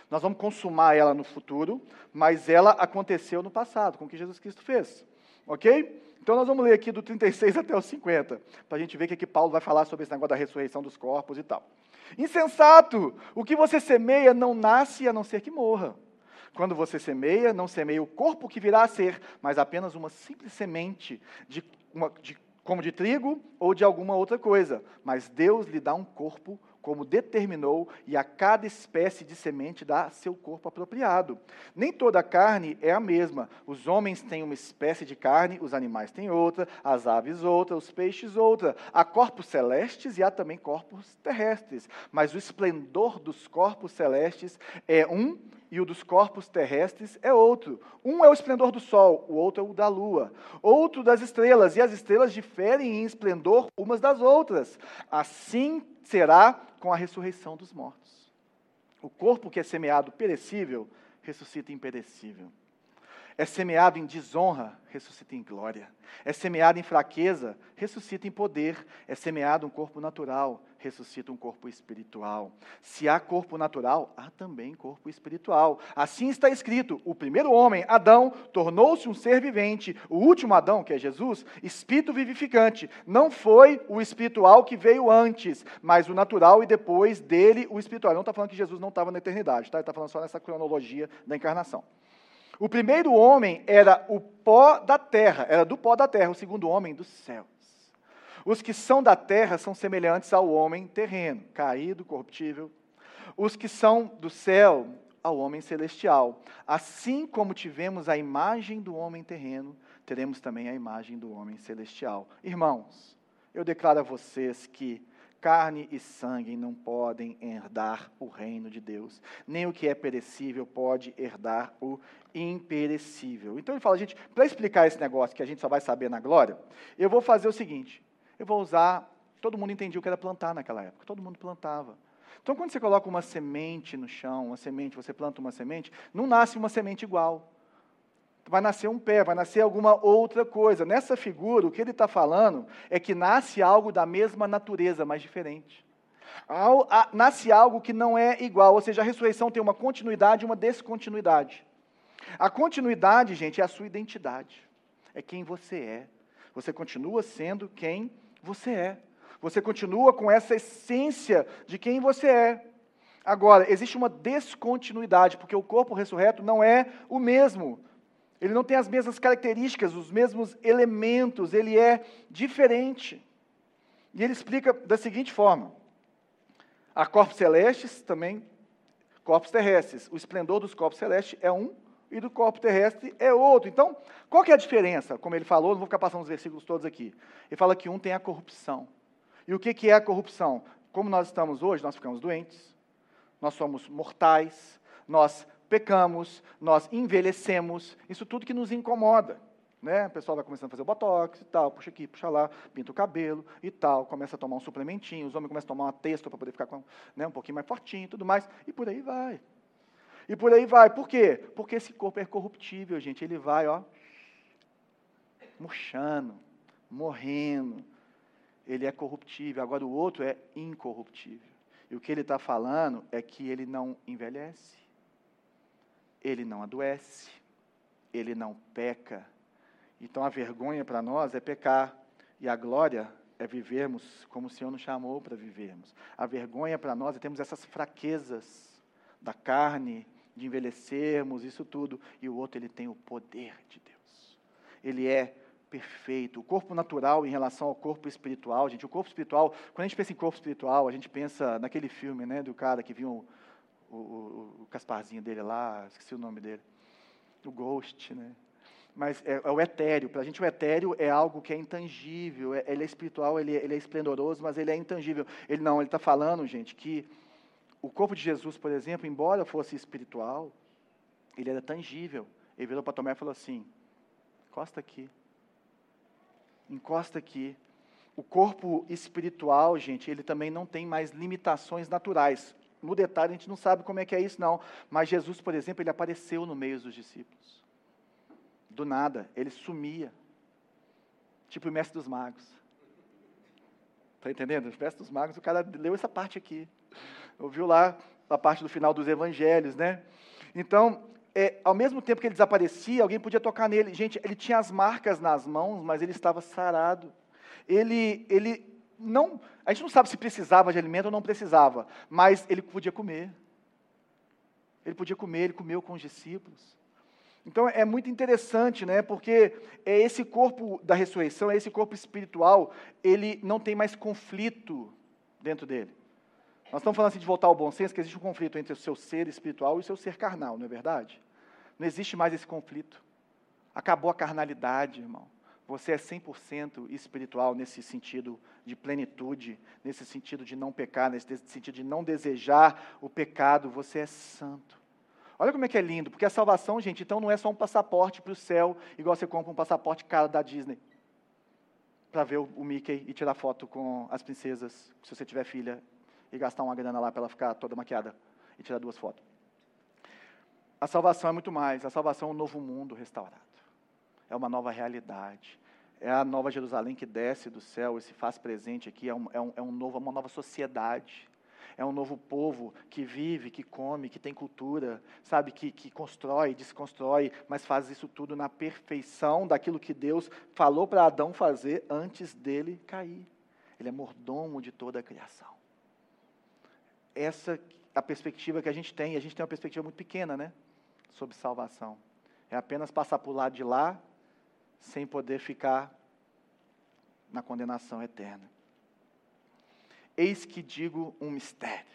nós vamos consumar ela no futuro, mas ela aconteceu no passado, com o que Jesus Cristo fez. Ok? Então nós vamos ler aqui do 36 até o 50, para a gente ver o que, que Paulo vai falar sobre esse negócio da ressurreição dos corpos e tal. Insensato! O que você semeia não nasce a não ser que morra. Quando você semeia, não semeia o corpo que virá a ser, mas apenas uma simples semente de, uma, de como de trigo ou de alguma outra coisa, mas Deus lhe dá um corpo como determinou, e a cada espécie de semente dá seu corpo apropriado. Nem toda carne é a mesma. Os homens têm uma espécie de carne, os animais têm outra, as aves outra, os peixes outra. Há corpos celestes e há também corpos terrestres. Mas o esplendor dos corpos celestes é um e o dos corpos terrestres é outro. Um é o esplendor do sol, o outro é o da lua. Outro das estrelas, e as estrelas diferem em esplendor umas das outras. Assim será com a ressurreição dos mortos. O corpo que é semeado perecível ressuscita imperecível. É semeado em desonra, ressuscita em glória. É semeado em fraqueza, ressuscita em poder. É semeado um corpo natural, ressuscita um corpo espiritual. Se há corpo natural, há também corpo espiritual. Assim está escrito: o primeiro homem, Adão, tornou-se um ser vivente. O último Adão, que é Jesus, espírito vivificante. Não foi o espiritual que veio antes, mas o natural e depois dele o espiritual. Não está falando que Jesus não estava na eternidade, tá? ele está falando só nessa cronologia da encarnação. O primeiro homem era o pó da terra, era do pó da terra, o segundo homem dos céus. Os que são da terra são semelhantes ao homem terreno, caído, corruptível. Os que são do céu, ao homem celestial. Assim como tivemos a imagem do homem terreno, teremos também a imagem do homem celestial. Irmãos, eu declaro a vocês que Carne e sangue não podem herdar o reino de Deus, nem o que é perecível pode herdar o imperecível. Então ele fala, gente, para explicar esse negócio que a gente só vai saber na glória, eu vou fazer o seguinte: eu vou usar. Todo mundo entendia o que era plantar naquela época, todo mundo plantava. Então, quando você coloca uma semente no chão, uma semente, você planta uma semente, não nasce uma semente igual vai nascer um pé, vai nascer alguma outra coisa. Nessa figura, o que ele está falando é que nasce algo da mesma natureza, mas diferente. Nasce algo que não é igual, ou seja, a ressurreição tem uma continuidade e uma descontinuidade. A continuidade, gente, é a sua identidade, é quem você é. Você continua sendo quem você é. Você continua com essa essência de quem você é. Agora, existe uma descontinuidade, porque o corpo ressurreto não é o mesmo. Ele não tem as mesmas características, os mesmos elementos, ele é diferente. E ele explica da seguinte forma: há corpos celestes também, corpos terrestres. O esplendor dos corpos celestes é um e do corpo terrestre é outro. Então, qual que é a diferença? Como ele falou, não vou ficar passando os versículos todos aqui. Ele fala que um tem a corrupção. E o que, que é a corrupção? Como nós estamos hoje, nós ficamos doentes, nós somos mortais, nós pecamos, nós envelhecemos, isso tudo que nos incomoda. Né? O pessoal vai começando a fazer o botox e tal, puxa aqui, puxa lá, pinta o cabelo e tal, começa a tomar um suplementinho, os homens começam a tomar uma texto para poder ficar com, né, um pouquinho mais fortinho e tudo mais, e por aí vai. E por aí vai. Por quê? Porque esse corpo é corruptível, gente. Ele vai, ó, murchando, morrendo. Ele é corruptível. Agora o outro é incorruptível. E o que ele está falando é que ele não envelhece ele não adoece, ele não peca. Então a vergonha para nós é pecar e a glória é vivermos como o Senhor nos chamou para vivermos. A vergonha para nós é termos essas fraquezas da carne, de envelhecermos, isso tudo, e o outro ele tem o poder de Deus. Ele é perfeito. O corpo natural em relação ao corpo espiritual, gente, o corpo espiritual, quando a gente pensa em corpo espiritual, a gente pensa naquele filme, né, do cara que viu o, o, o Casparzinho dele lá, esqueci o nome dele, o Ghost, né? Mas é, é o etéreo. Para a gente, o etéreo é algo que é intangível. É, ele é espiritual, ele, ele é esplendoroso, mas ele é intangível. Ele não, ele está falando, gente, que o corpo de Jesus, por exemplo, embora fosse espiritual, ele era tangível. Ele virou para Tomé e falou assim: encosta aqui. Encosta aqui. O corpo espiritual, gente, ele também não tem mais limitações naturais no detalhe, a gente não sabe como é que é isso, não. Mas Jesus, por exemplo, ele apareceu no meio dos discípulos. Do nada, ele sumia. Tipo o mestre dos magos. Está entendendo? O mestre dos magos, o cara leu essa parte aqui. Ouviu lá a parte do final dos evangelhos, né? Então, é, ao mesmo tempo que ele desaparecia, alguém podia tocar nele. Gente, ele tinha as marcas nas mãos, mas ele estava sarado. Ele, ele não, a gente não sabe se precisava de alimento ou não precisava, mas ele podia comer. Ele podia comer, ele comeu com os discípulos. Então é muito interessante, né? Porque é esse corpo da ressurreição, é esse corpo espiritual, ele não tem mais conflito dentro dele. Nós estamos falando assim de voltar ao bom senso, que existe um conflito entre o seu ser espiritual e o seu ser carnal, não é verdade? Não existe mais esse conflito. Acabou a carnalidade, irmão. Você é 100% espiritual nesse sentido de plenitude, nesse sentido de não pecar, nesse sentido de não desejar o pecado. Você é santo. Olha como é que é lindo, porque a salvação, gente, então não é só um passaporte para o céu, igual você compra um passaporte caro da Disney, para ver o, Mickey e tirar foto com as princesas, se você tiver filha, e gastar uma grana lá para ela ficar toda maquiada e tirar duas fotos. A salvação é muito mais. A salvação é um novo mundo restaurado. É uma nova realidade. É a nova Jerusalém que desce do céu e se faz presente aqui. É, um, é, um, é um novo, uma nova sociedade. É um novo povo que vive, que come, que tem cultura, sabe, que, que constrói, desconstrói, mas faz isso tudo na perfeição daquilo que Deus falou para Adão fazer antes dele cair. Ele é mordomo de toda a criação. Essa a perspectiva que a gente tem, e a gente tem uma perspectiva muito pequena, né? Sobre salvação. É apenas passar por lado de lá, sem poder ficar na condenação eterna. Eis que digo um mistério.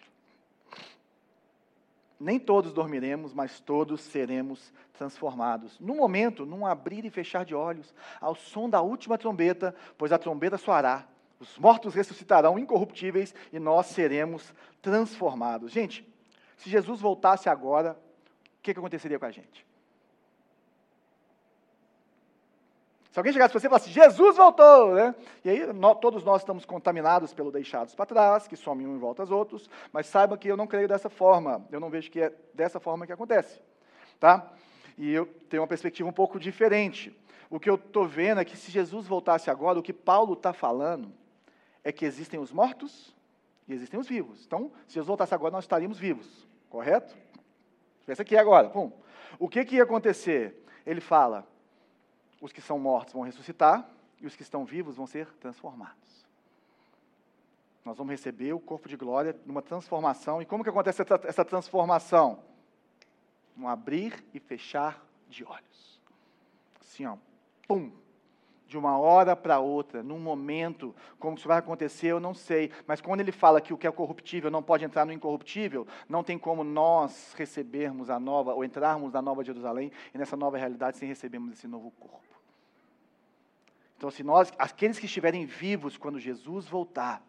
Nem todos dormiremos, mas todos seremos transformados. No momento, num abrir e fechar de olhos, ao som da última trombeta, pois a trombeta soará, os mortos ressuscitarão incorruptíveis e nós seremos transformados. Gente, se Jesus voltasse agora, o que, que aconteceria com a gente? Se alguém chegasse para você e falasse, Jesus voltou, né? E aí todos nós estamos contaminados pelo deixados para trás, que somem um em volta aos outros, mas saiba que eu não creio dessa forma, eu não vejo que é dessa forma que acontece, tá? E eu tenho uma perspectiva um pouco diferente. O que eu estou vendo é que se Jesus voltasse agora, o que Paulo está falando é que existem os mortos e existem os vivos. Então, se Jesus voltasse agora, nós estaríamos vivos, correto? Pensa aqui agora, pum. O que, que ia acontecer? Ele fala, os que são mortos vão ressuscitar e os que estão vivos vão ser transformados. Nós vamos receber o corpo de glória numa transformação. E como que acontece essa transformação? Um abrir e fechar de olhos. Assim, ó, pum, de uma hora para outra, num momento, como isso vai acontecer, eu não sei. Mas quando ele fala que o que é corruptível não pode entrar no incorruptível, não tem como nós recebermos a nova, ou entrarmos na nova Jerusalém, e nessa nova realidade, sem recebermos esse novo corpo. Então, se nós, aqueles que estiverem vivos quando Jesus voltar,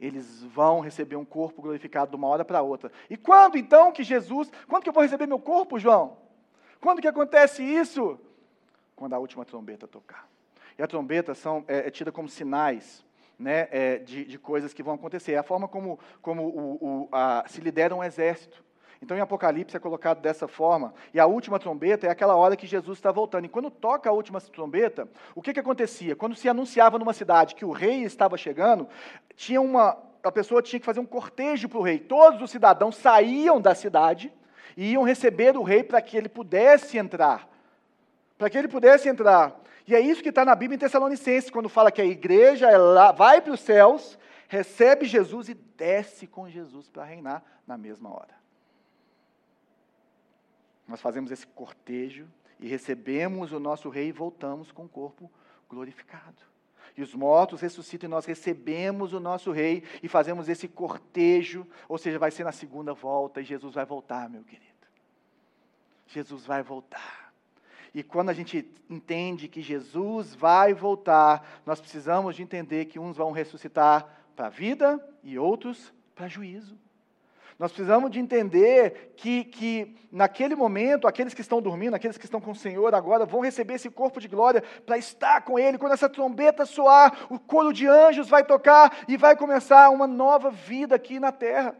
eles vão receber um corpo glorificado de uma hora para outra. E quando então que Jesus, quando que eu vou receber meu corpo, João? Quando que acontece isso? Quando a última trombeta tocar. E a trombeta são, é, é tida como sinais né, é, de, de, coisas que vão acontecer. É a forma como, como o, o, a, se lidera um exército. Então, em Apocalipse é colocado dessa forma. E a última trombeta é aquela hora que Jesus está voltando. E quando toca a última trombeta, o que, que acontecia? Quando se anunciava numa cidade que o rei estava chegando, tinha uma, a pessoa tinha que fazer um cortejo para o rei. Todos os cidadãos saíam da cidade e iam receber o rei para que ele pudesse entrar. Para que ele pudesse entrar. E é isso que está na Bíblia em Tessalonicenses, quando fala que a igreja é vai para os céus, recebe Jesus e desce com Jesus para reinar na mesma hora. Nós fazemos esse cortejo e recebemos o nosso rei e voltamos com o corpo glorificado. E os mortos ressuscitam e nós recebemos o nosso rei e fazemos esse cortejo, ou seja, vai ser na segunda volta e Jesus vai voltar, meu querido. Jesus vai voltar. E quando a gente entende que Jesus vai voltar, nós precisamos de entender que uns vão ressuscitar para a vida e outros para juízo. Nós precisamos de entender que, que, naquele momento, aqueles que estão dormindo, aqueles que estão com o Senhor agora, vão receber esse corpo de glória para estar com Ele. Quando essa trombeta soar, o coro de anjos vai tocar e vai começar uma nova vida aqui na terra.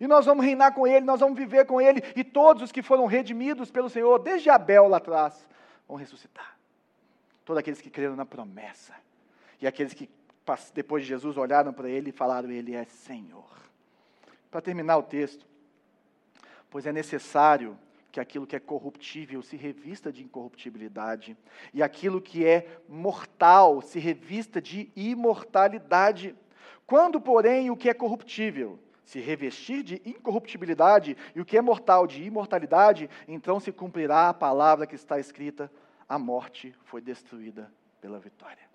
E nós vamos reinar com Ele, nós vamos viver com Ele, e todos os que foram redimidos pelo Senhor, desde Abel lá atrás, vão ressuscitar. Todos aqueles que creram na promessa. E aqueles que, depois de Jesus, olharam para Ele e falaram: Ele é Senhor. Para terminar o texto, pois é necessário que aquilo que é corruptível se revista de incorruptibilidade, e aquilo que é mortal se revista de imortalidade. Quando, porém, o que é corruptível se revestir de incorruptibilidade e o que é mortal de imortalidade, então se cumprirá a palavra que está escrita: a morte foi destruída pela vitória.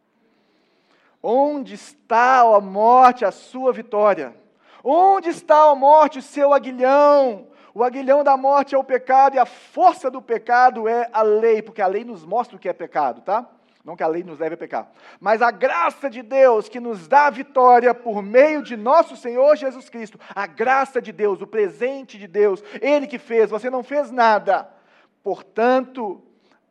Onde está a morte, a sua vitória? Onde está a morte, o seu aguilhão? O aguilhão da morte é o pecado e a força do pecado é a lei, porque a lei nos mostra o que é pecado, tá? Não que a lei nos leve a pecar, mas a graça de Deus que nos dá a vitória por meio de nosso Senhor Jesus Cristo. A graça de Deus, o presente de Deus, Ele que fez, você não fez nada. Portanto,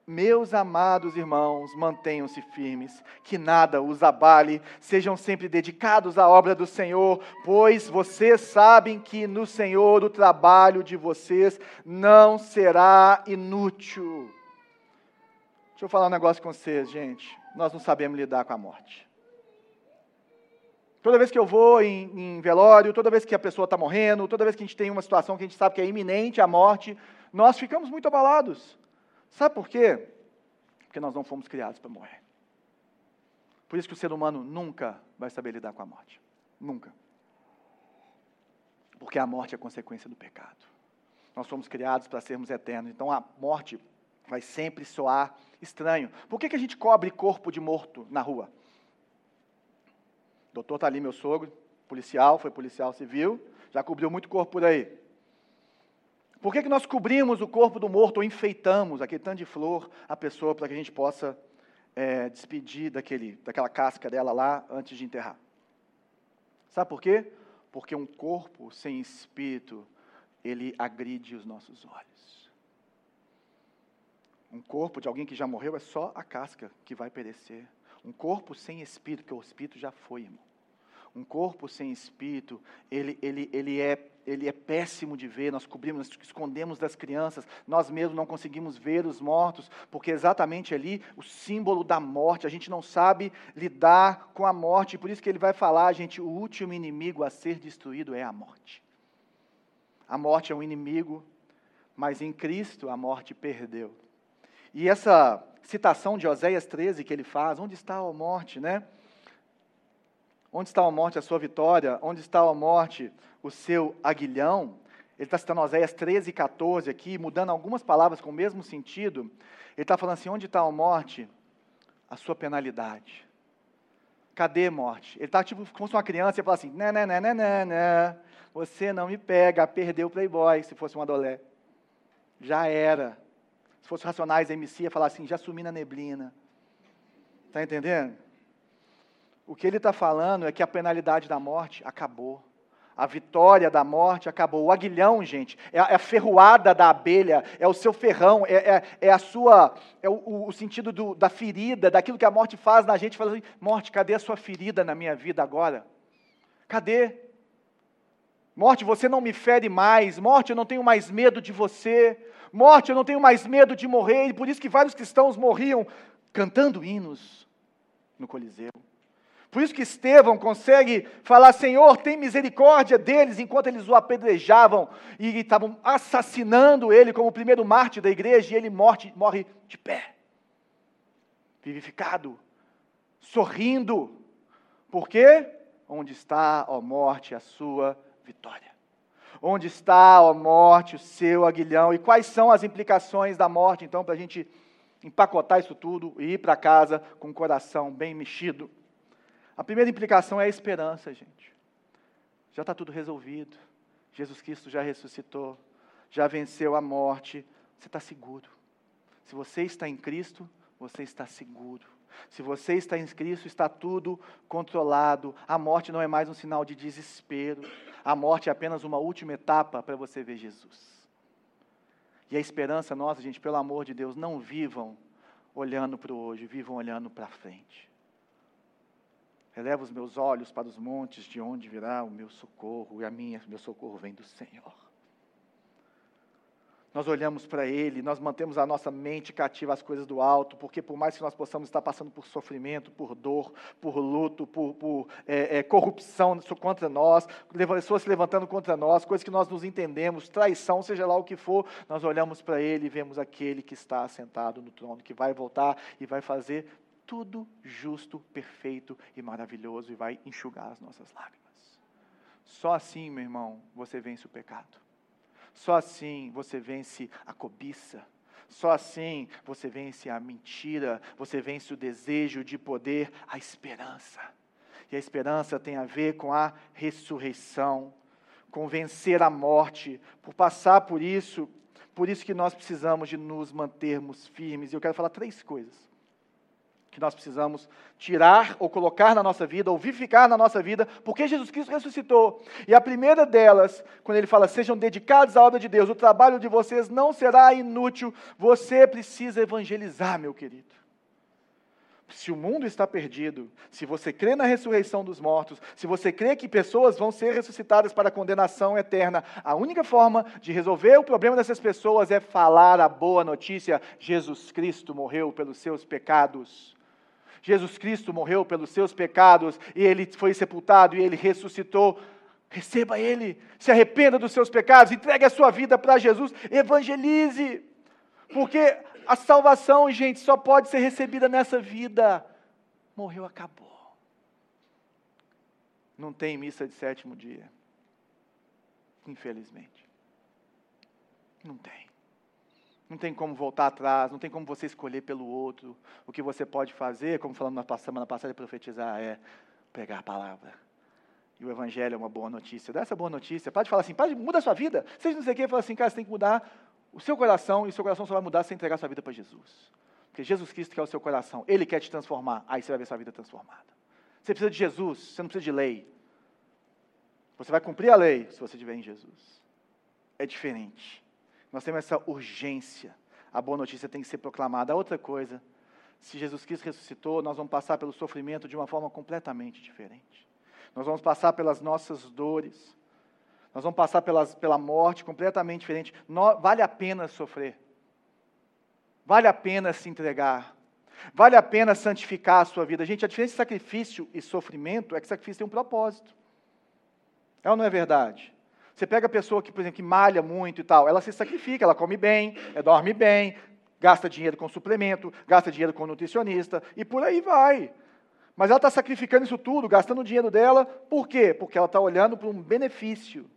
Meus amados irmãos, mantenham-se firmes, que nada os abale, sejam sempre dedicados à obra do Senhor, pois vocês sabem que no Senhor o trabalho de vocês não será inútil. Deixa eu falar um negócio com vocês, gente. Nós não sabemos lidar com a morte. Toda vez que eu vou em, em velório, toda vez que a pessoa está morrendo, toda vez que a gente tem uma situação que a gente sabe que é iminente a morte, nós ficamos muito abalados. Sabe por quê? Porque nós não fomos criados para morrer. Por isso que o ser humano nunca vai saber lidar com a morte. Nunca. Porque a morte é consequência do pecado. Nós fomos criados para sermos eternos. Então a morte vai sempre soar estranho. Por que, que a gente cobre corpo de morto na rua? O doutor está ali, meu sogro, policial, foi policial civil, já cobriu muito corpo por aí. Por que, que nós cobrimos o corpo do morto ou enfeitamos aquele tanto de flor a pessoa para que a gente possa é, despedir daquele, daquela casca dela lá antes de enterrar? Sabe por quê? Porque um corpo sem espírito, ele agride os nossos olhos. Um corpo de alguém que já morreu é só a casca que vai perecer. Um corpo sem espírito, porque o espírito já foi, irmão. Um corpo sem espírito, ele, ele, ele, é, ele é péssimo de ver, nós cobrimos, nós escondemos das crianças, nós mesmos não conseguimos ver os mortos, porque exatamente ali o símbolo da morte, a gente não sabe lidar com a morte, por isso que ele vai falar, gente, o último inimigo a ser destruído é a morte. A morte é um inimigo, mas em Cristo a morte perdeu. E essa citação de Oséias 13 que ele faz, onde está a morte, né? Onde está a morte, a sua vitória? Onde está a morte, o seu aguilhão? Ele está citando Oséias 13 e 14 aqui, mudando algumas palavras com o mesmo sentido. Ele está falando assim: onde está a morte? A sua penalidade. Cadê morte? Ele está tipo como se uma criança e fala assim: né, né, né, né, né, né, você não me pega, perdeu o playboy, se fosse um adolé. Já era. Se fosse Racionais MC, ia falar assim: já sumi na neblina. Está entendendo? O que ele está falando é que a penalidade da morte acabou. A vitória da morte acabou. O aguilhão, gente, é a, é a ferroada da abelha, é o seu ferrão, é, é, é a sua, é o, o sentido do, da ferida, daquilo que a morte faz na gente. Fala assim, morte, cadê a sua ferida na minha vida agora? Cadê? Morte, você não me fere mais. Morte, eu não tenho mais medo de você. Morte, eu não tenho mais medo de morrer. E por isso que vários cristãos morriam cantando hinos no Coliseu. Por isso que Estevão consegue falar: Senhor, tem misericórdia deles, enquanto eles o apedrejavam e estavam assassinando ele como o primeiro mártir da igreja, e ele morre, morre de pé, vivificado, sorrindo. Por quê? Onde está, ó morte, a sua vitória? Onde está, ó morte, o seu aguilhão? E quais são as implicações da morte, então, para a gente empacotar isso tudo e ir para casa com o coração bem mexido? A primeira implicação é a esperança, gente. Já está tudo resolvido. Jesus Cristo já ressuscitou, já venceu a morte. Você está seguro. Se você está em Cristo, você está seguro. Se você está em Cristo, está tudo controlado. A morte não é mais um sinal de desespero. A morte é apenas uma última etapa para você ver Jesus. E a esperança nossa, gente, pelo amor de Deus, não vivam olhando para o hoje, vivam olhando para frente. Eleva os meus olhos para os montes, de onde virá o meu socorro, e a minha, meu socorro vem do Senhor. Nós olhamos para Ele, nós mantemos a nossa mente cativa às coisas do alto, porque por mais que nós possamos estar passando por sofrimento, por dor, por luto, por, por é, é, corrupção contra nós, pessoas se levantando contra nós, coisas que nós nos entendemos, traição, seja lá o que for, nós olhamos para Ele e vemos aquele que está assentado no trono, que vai voltar e vai fazer tudo justo, perfeito e maravilhoso e vai enxugar as nossas lágrimas. Só assim, meu irmão, você vence o pecado. Só assim você vence a cobiça. Só assim você vence a mentira, você vence o desejo de poder, a esperança. E a esperança tem a ver com a ressurreição, com vencer a morte, por passar por isso, por isso que nós precisamos de nos mantermos firmes. E eu quero falar três coisas que nós precisamos tirar ou colocar na nossa vida, ou vivificar na nossa vida, porque Jesus Cristo ressuscitou. E a primeira delas, quando ele fala, sejam dedicados à obra de Deus, o trabalho de vocês não será inútil, você precisa evangelizar, meu querido. Se o mundo está perdido, se você crê na ressurreição dos mortos, se você crê que pessoas vão ser ressuscitadas para a condenação eterna, a única forma de resolver o problema dessas pessoas é falar a boa notícia: Jesus Cristo morreu pelos seus pecados. Jesus Cristo morreu pelos seus pecados e ele foi sepultado e ele ressuscitou. Receba ele, se arrependa dos seus pecados, entregue a sua vida para Jesus, evangelize. Porque a salvação, gente, só pode ser recebida nessa vida. Morreu, acabou. Não tem missa de sétimo dia. Infelizmente. Não tem. Não tem como voltar atrás, não tem como você escolher pelo outro. O que você pode fazer, como falamos na semana passada, é profetizar, é pegar a palavra. E o Evangelho é uma boa notícia. Dá essa boa notícia. Pode falar assim, pode, muda a sua vida. Seja não sei o que, fala assim, cara, você tem que mudar o seu coração, e o seu coração só vai mudar se entregar a sua vida para Jesus. Porque Jesus Cristo quer o seu coração, Ele quer te transformar, aí você vai ver sua vida transformada. Você precisa de Jesus, você não precisa de lei. Você vai cumprir a lei se você estiver em Jesus. É diferente. Nós temos essa urgência. A boa notícia tem que ser proclamada. A outra coisa, se Jesus Cristo ressuscitou, nós vamos passar pelo sofrimento de uma forma completamente diferente. Nós vamos passar pelas nossas dores. Nós vamos passar pelas, pela morte completamente diferente. No, vale a pena sofrer. Vale a pena se entregar. Vale a pena santificar a sua vida. Gente, a diferença de sacrifício e sofrimento é que sacrifício tem um propósito. É ou não é verdade? Você pega a pessoa que, por exemplo, que malha muito e tal, ela se sacrifica, ela come bem, ela dorme bem, gasta dinheiro com suplemento, gasta dinheiro com nutricionista e por aí vai. Mas ela está sacrificando isso tudo, gastando o dinheiro dela, por quê? Porque ela está olhando para um benefício.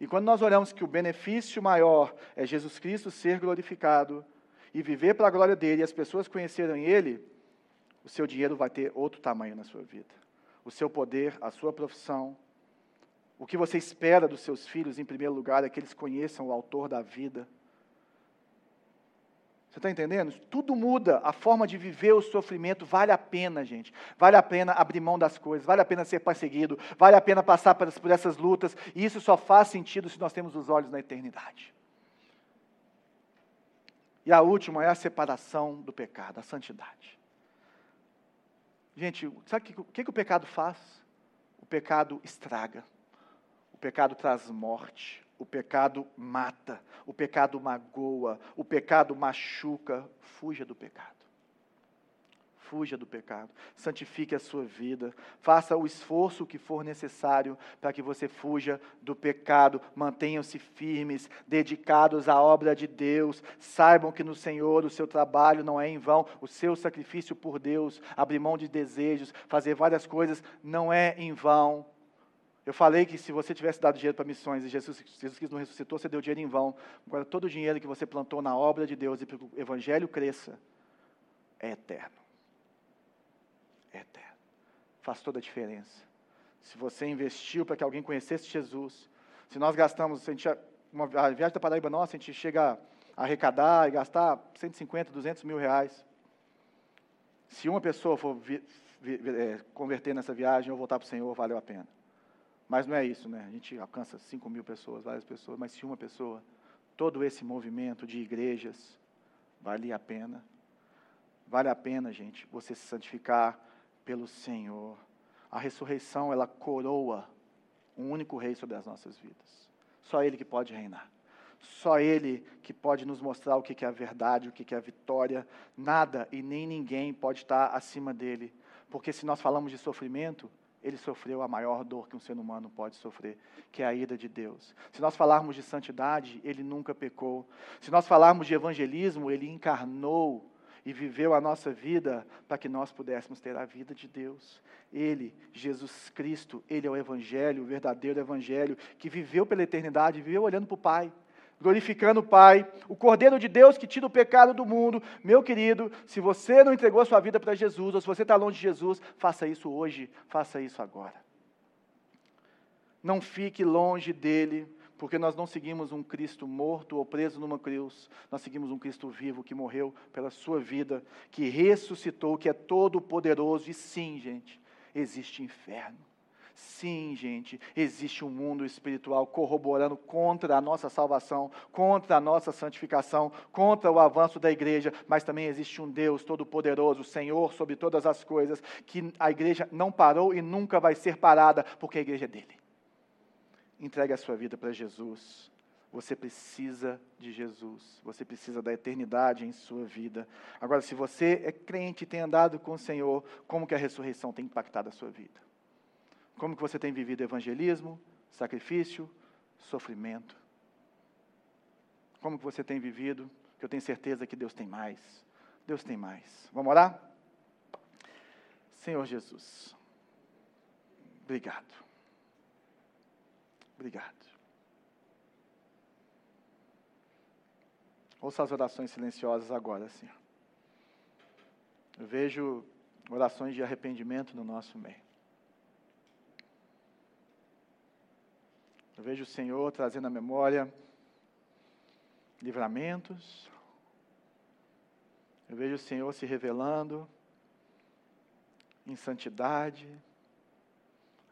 E quando nós olhamos que o benefício maior é Jesus Cristo ser glorificado e viver para a glória dele e as pessoas conhecerem ele, o seu dinheiro vai ter outro tamanho na sua vida. O seu poder, a sua profissão, o que você espera dos seus filhos, em primeiro lugar, é que eles conheçam o autor da vida. Você está entendendo? Tudo muda. A forma de viver o sofrimento vale a pena, gente. Vale a pena abrir mão das coisas, vale a pena ser perseguido, vale a pena passar por essas lutas. E isso só faz sentido se nós temos os olhos na eternidade. E a última é a separação do pecado, a santidade. Gente, sabe o que, que, que o pecado faz? O pecado estraga pecado traz morte, o pecado mata, o pecado magoa, o pecado machuca. Fuja do pecado. Fuja do pecado. Santifique a sua vida. Faça o esforço que for necessário para que você fuja do pecado. Mantenham-se firmes, dedicados à obra de Deus. Saibam que no Senhor o seu trabalho não é em vão. O seu sacrifício por Deus, abrir mão de desejos, fazer várias coisas, não é em vão eu falei que se você tivesse dado dinheiro para missões e Jesus, Jesus Cristo não ressuscitou, você deu dinheiro em vão. Agora, todo o dinheiro que você plantou na obra de Deus e para que o Evangelho cresça, é eterno. É eterno. Faz toda a diferença. Se você investiu para que alguém conhecesse Jesus, se nós gastamos, a, gente, uma a viagem da Paraíba nossa, a gente chega a arrecadar e gastar 150, 200 mil reais. Se uma pessoa for vi, vi, é, converter nessa viagem ou voltar para o Senhor, valeu a pena. Mas não é isso, né? A gente alcança 5 mil pessoas, várias pessoas, mas se uma pessoa, todo esse movimento de igrejas, vale a pena. Vale a pena, gente, você se santificar pelo Senhor. A ressurreição, ela coroa um único rei sobre as nossas vidas. Só Ele que pode reinar. Só Ele que pode nos mostrar o que é a verdade, o que é a vitória. Nada e nem ninguém pode estar acima dele. Porque se nós falamos de sofrimento, ele sofreu a maior dor que um ser humano pode sofrer, que é a ira de Deus. Se nós falarmos de santidade, ele nunca pecou. Se nós falarmos de evangelismo, ele encarnou e viveu a nossa vida para que nós pudéssemos ter a vida de Deus. Ele, Jesus Cristo, ele é o evangelho, o verdadeiro evangelho, que viveu pela eternidade, viveu olhando para o Pai glorificando o Pai, o Cordeiro de Deus que tira o pecado do mundo. Meu querido, se você não entregou a sua vida para Jesus, ou se você está longe de Jesus, faça isso hoje, faça isso agora. Não fique longe dele, porque nós não seguimos um Cristo morto ou preso numa cruz, nós seguimos um Cristo vivo que morreu pela sua vida, que ressuscitou, que é todo poderoso e sim, gente, existe inferno. Sim, gente, existe um mundo espiritual corroborando contra a nossa salvação, contra a nossa santificação, contra o avanço da igreja, mas também existe um Deus todo-poderoso, Senhor sobre todas as coisas, que a igreja não parou e nunca vai ser parada, porque a igreja é dele. Entregue a sua vida para Jesus. Você precisa de Jesus, você precisa da eternidade em sua vida. Agora, se você é crente e tem andado com o Senhor, como que a ressurreição tem impactado a sua vida? Como que você tem vivido evangelismo, sacrifício, sofrimento? Como que você tem vivido? Que eu tenho certeza que Deus tem mais. Deus tem mais. Vamos orar? Senhor Jesus, obrigado. Obrigado. Ouça as orações silenciosas agora, Senhor. Eu vejo orações de arrependimento no nosso meio. Eu vejo o Senhor trazendo à memória livramentos. Eu vejo o Senhor se revelando em santidade,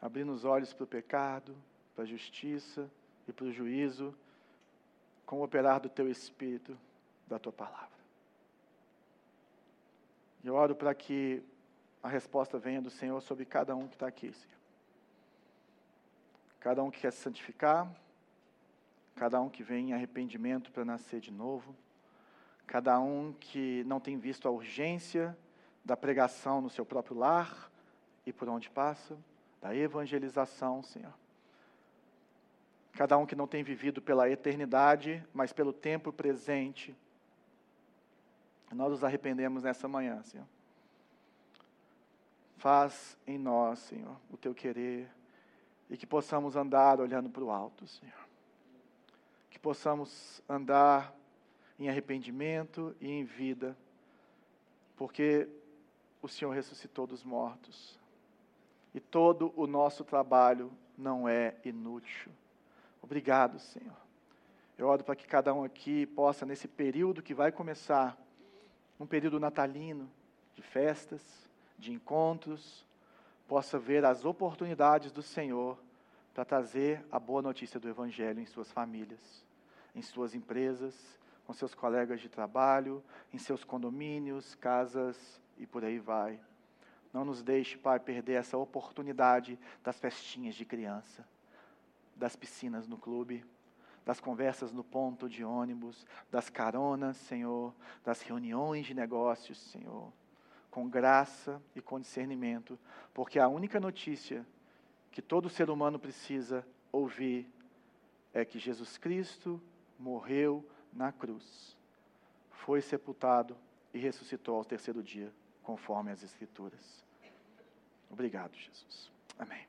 abrindo os olhos para o pecado, para a justiça e para o juízo, com o operar do teu Espírito, da tua palavra. Eu oro para que a resposta venha do Senhor sobre cada um que está aqui, Senhor. Cada um que quer se santificar, cada um que vem em arrependimento para nascer de novo, cada um que não tem visto a urgência da pregação no seu próprio lar e por onde passa, da evangelização, Senhor. Cada um que não tem vivido pela eternidade, mas pelo tempo presente. Nós nos arrependemos nessa manhã, Senhor. Faz em nós, Senhor, o teu querer e que possamos andar olhando para o alto, Senhor. Que possamos andar em arrependimento e em vida, porque o Senhor ressuscitou dos mortos. E todo o nosso trabalho não é inútil. Obrigado, Senhor. Eu oro para que cada um aqui possa, nesse período que vai começar, um período natalino, de festas, de encontros, possa ver as oportunidades do Senhor para trazer a boa notícia do Evangelho em suas famílias, em suas empresas, com seus colegas de trabalho, em seus condomínios, casas e por aí vai. Não nos deixe, Pai, perder essa oportunidade das festinhas de criança, das piscinas no clube, das conversas no ponto de ônibus, das caronas, Senhor, das reuniões de negócios, Senhor com graça e com discernimento, porque a única notícia que todo ser humano precisa ouvir é que Jesus Cristo morreu na cruz, foi sepultado e ressuscitou ao terceiro dia, conforme as Escrituras. Obrigado, Jesus. Amém.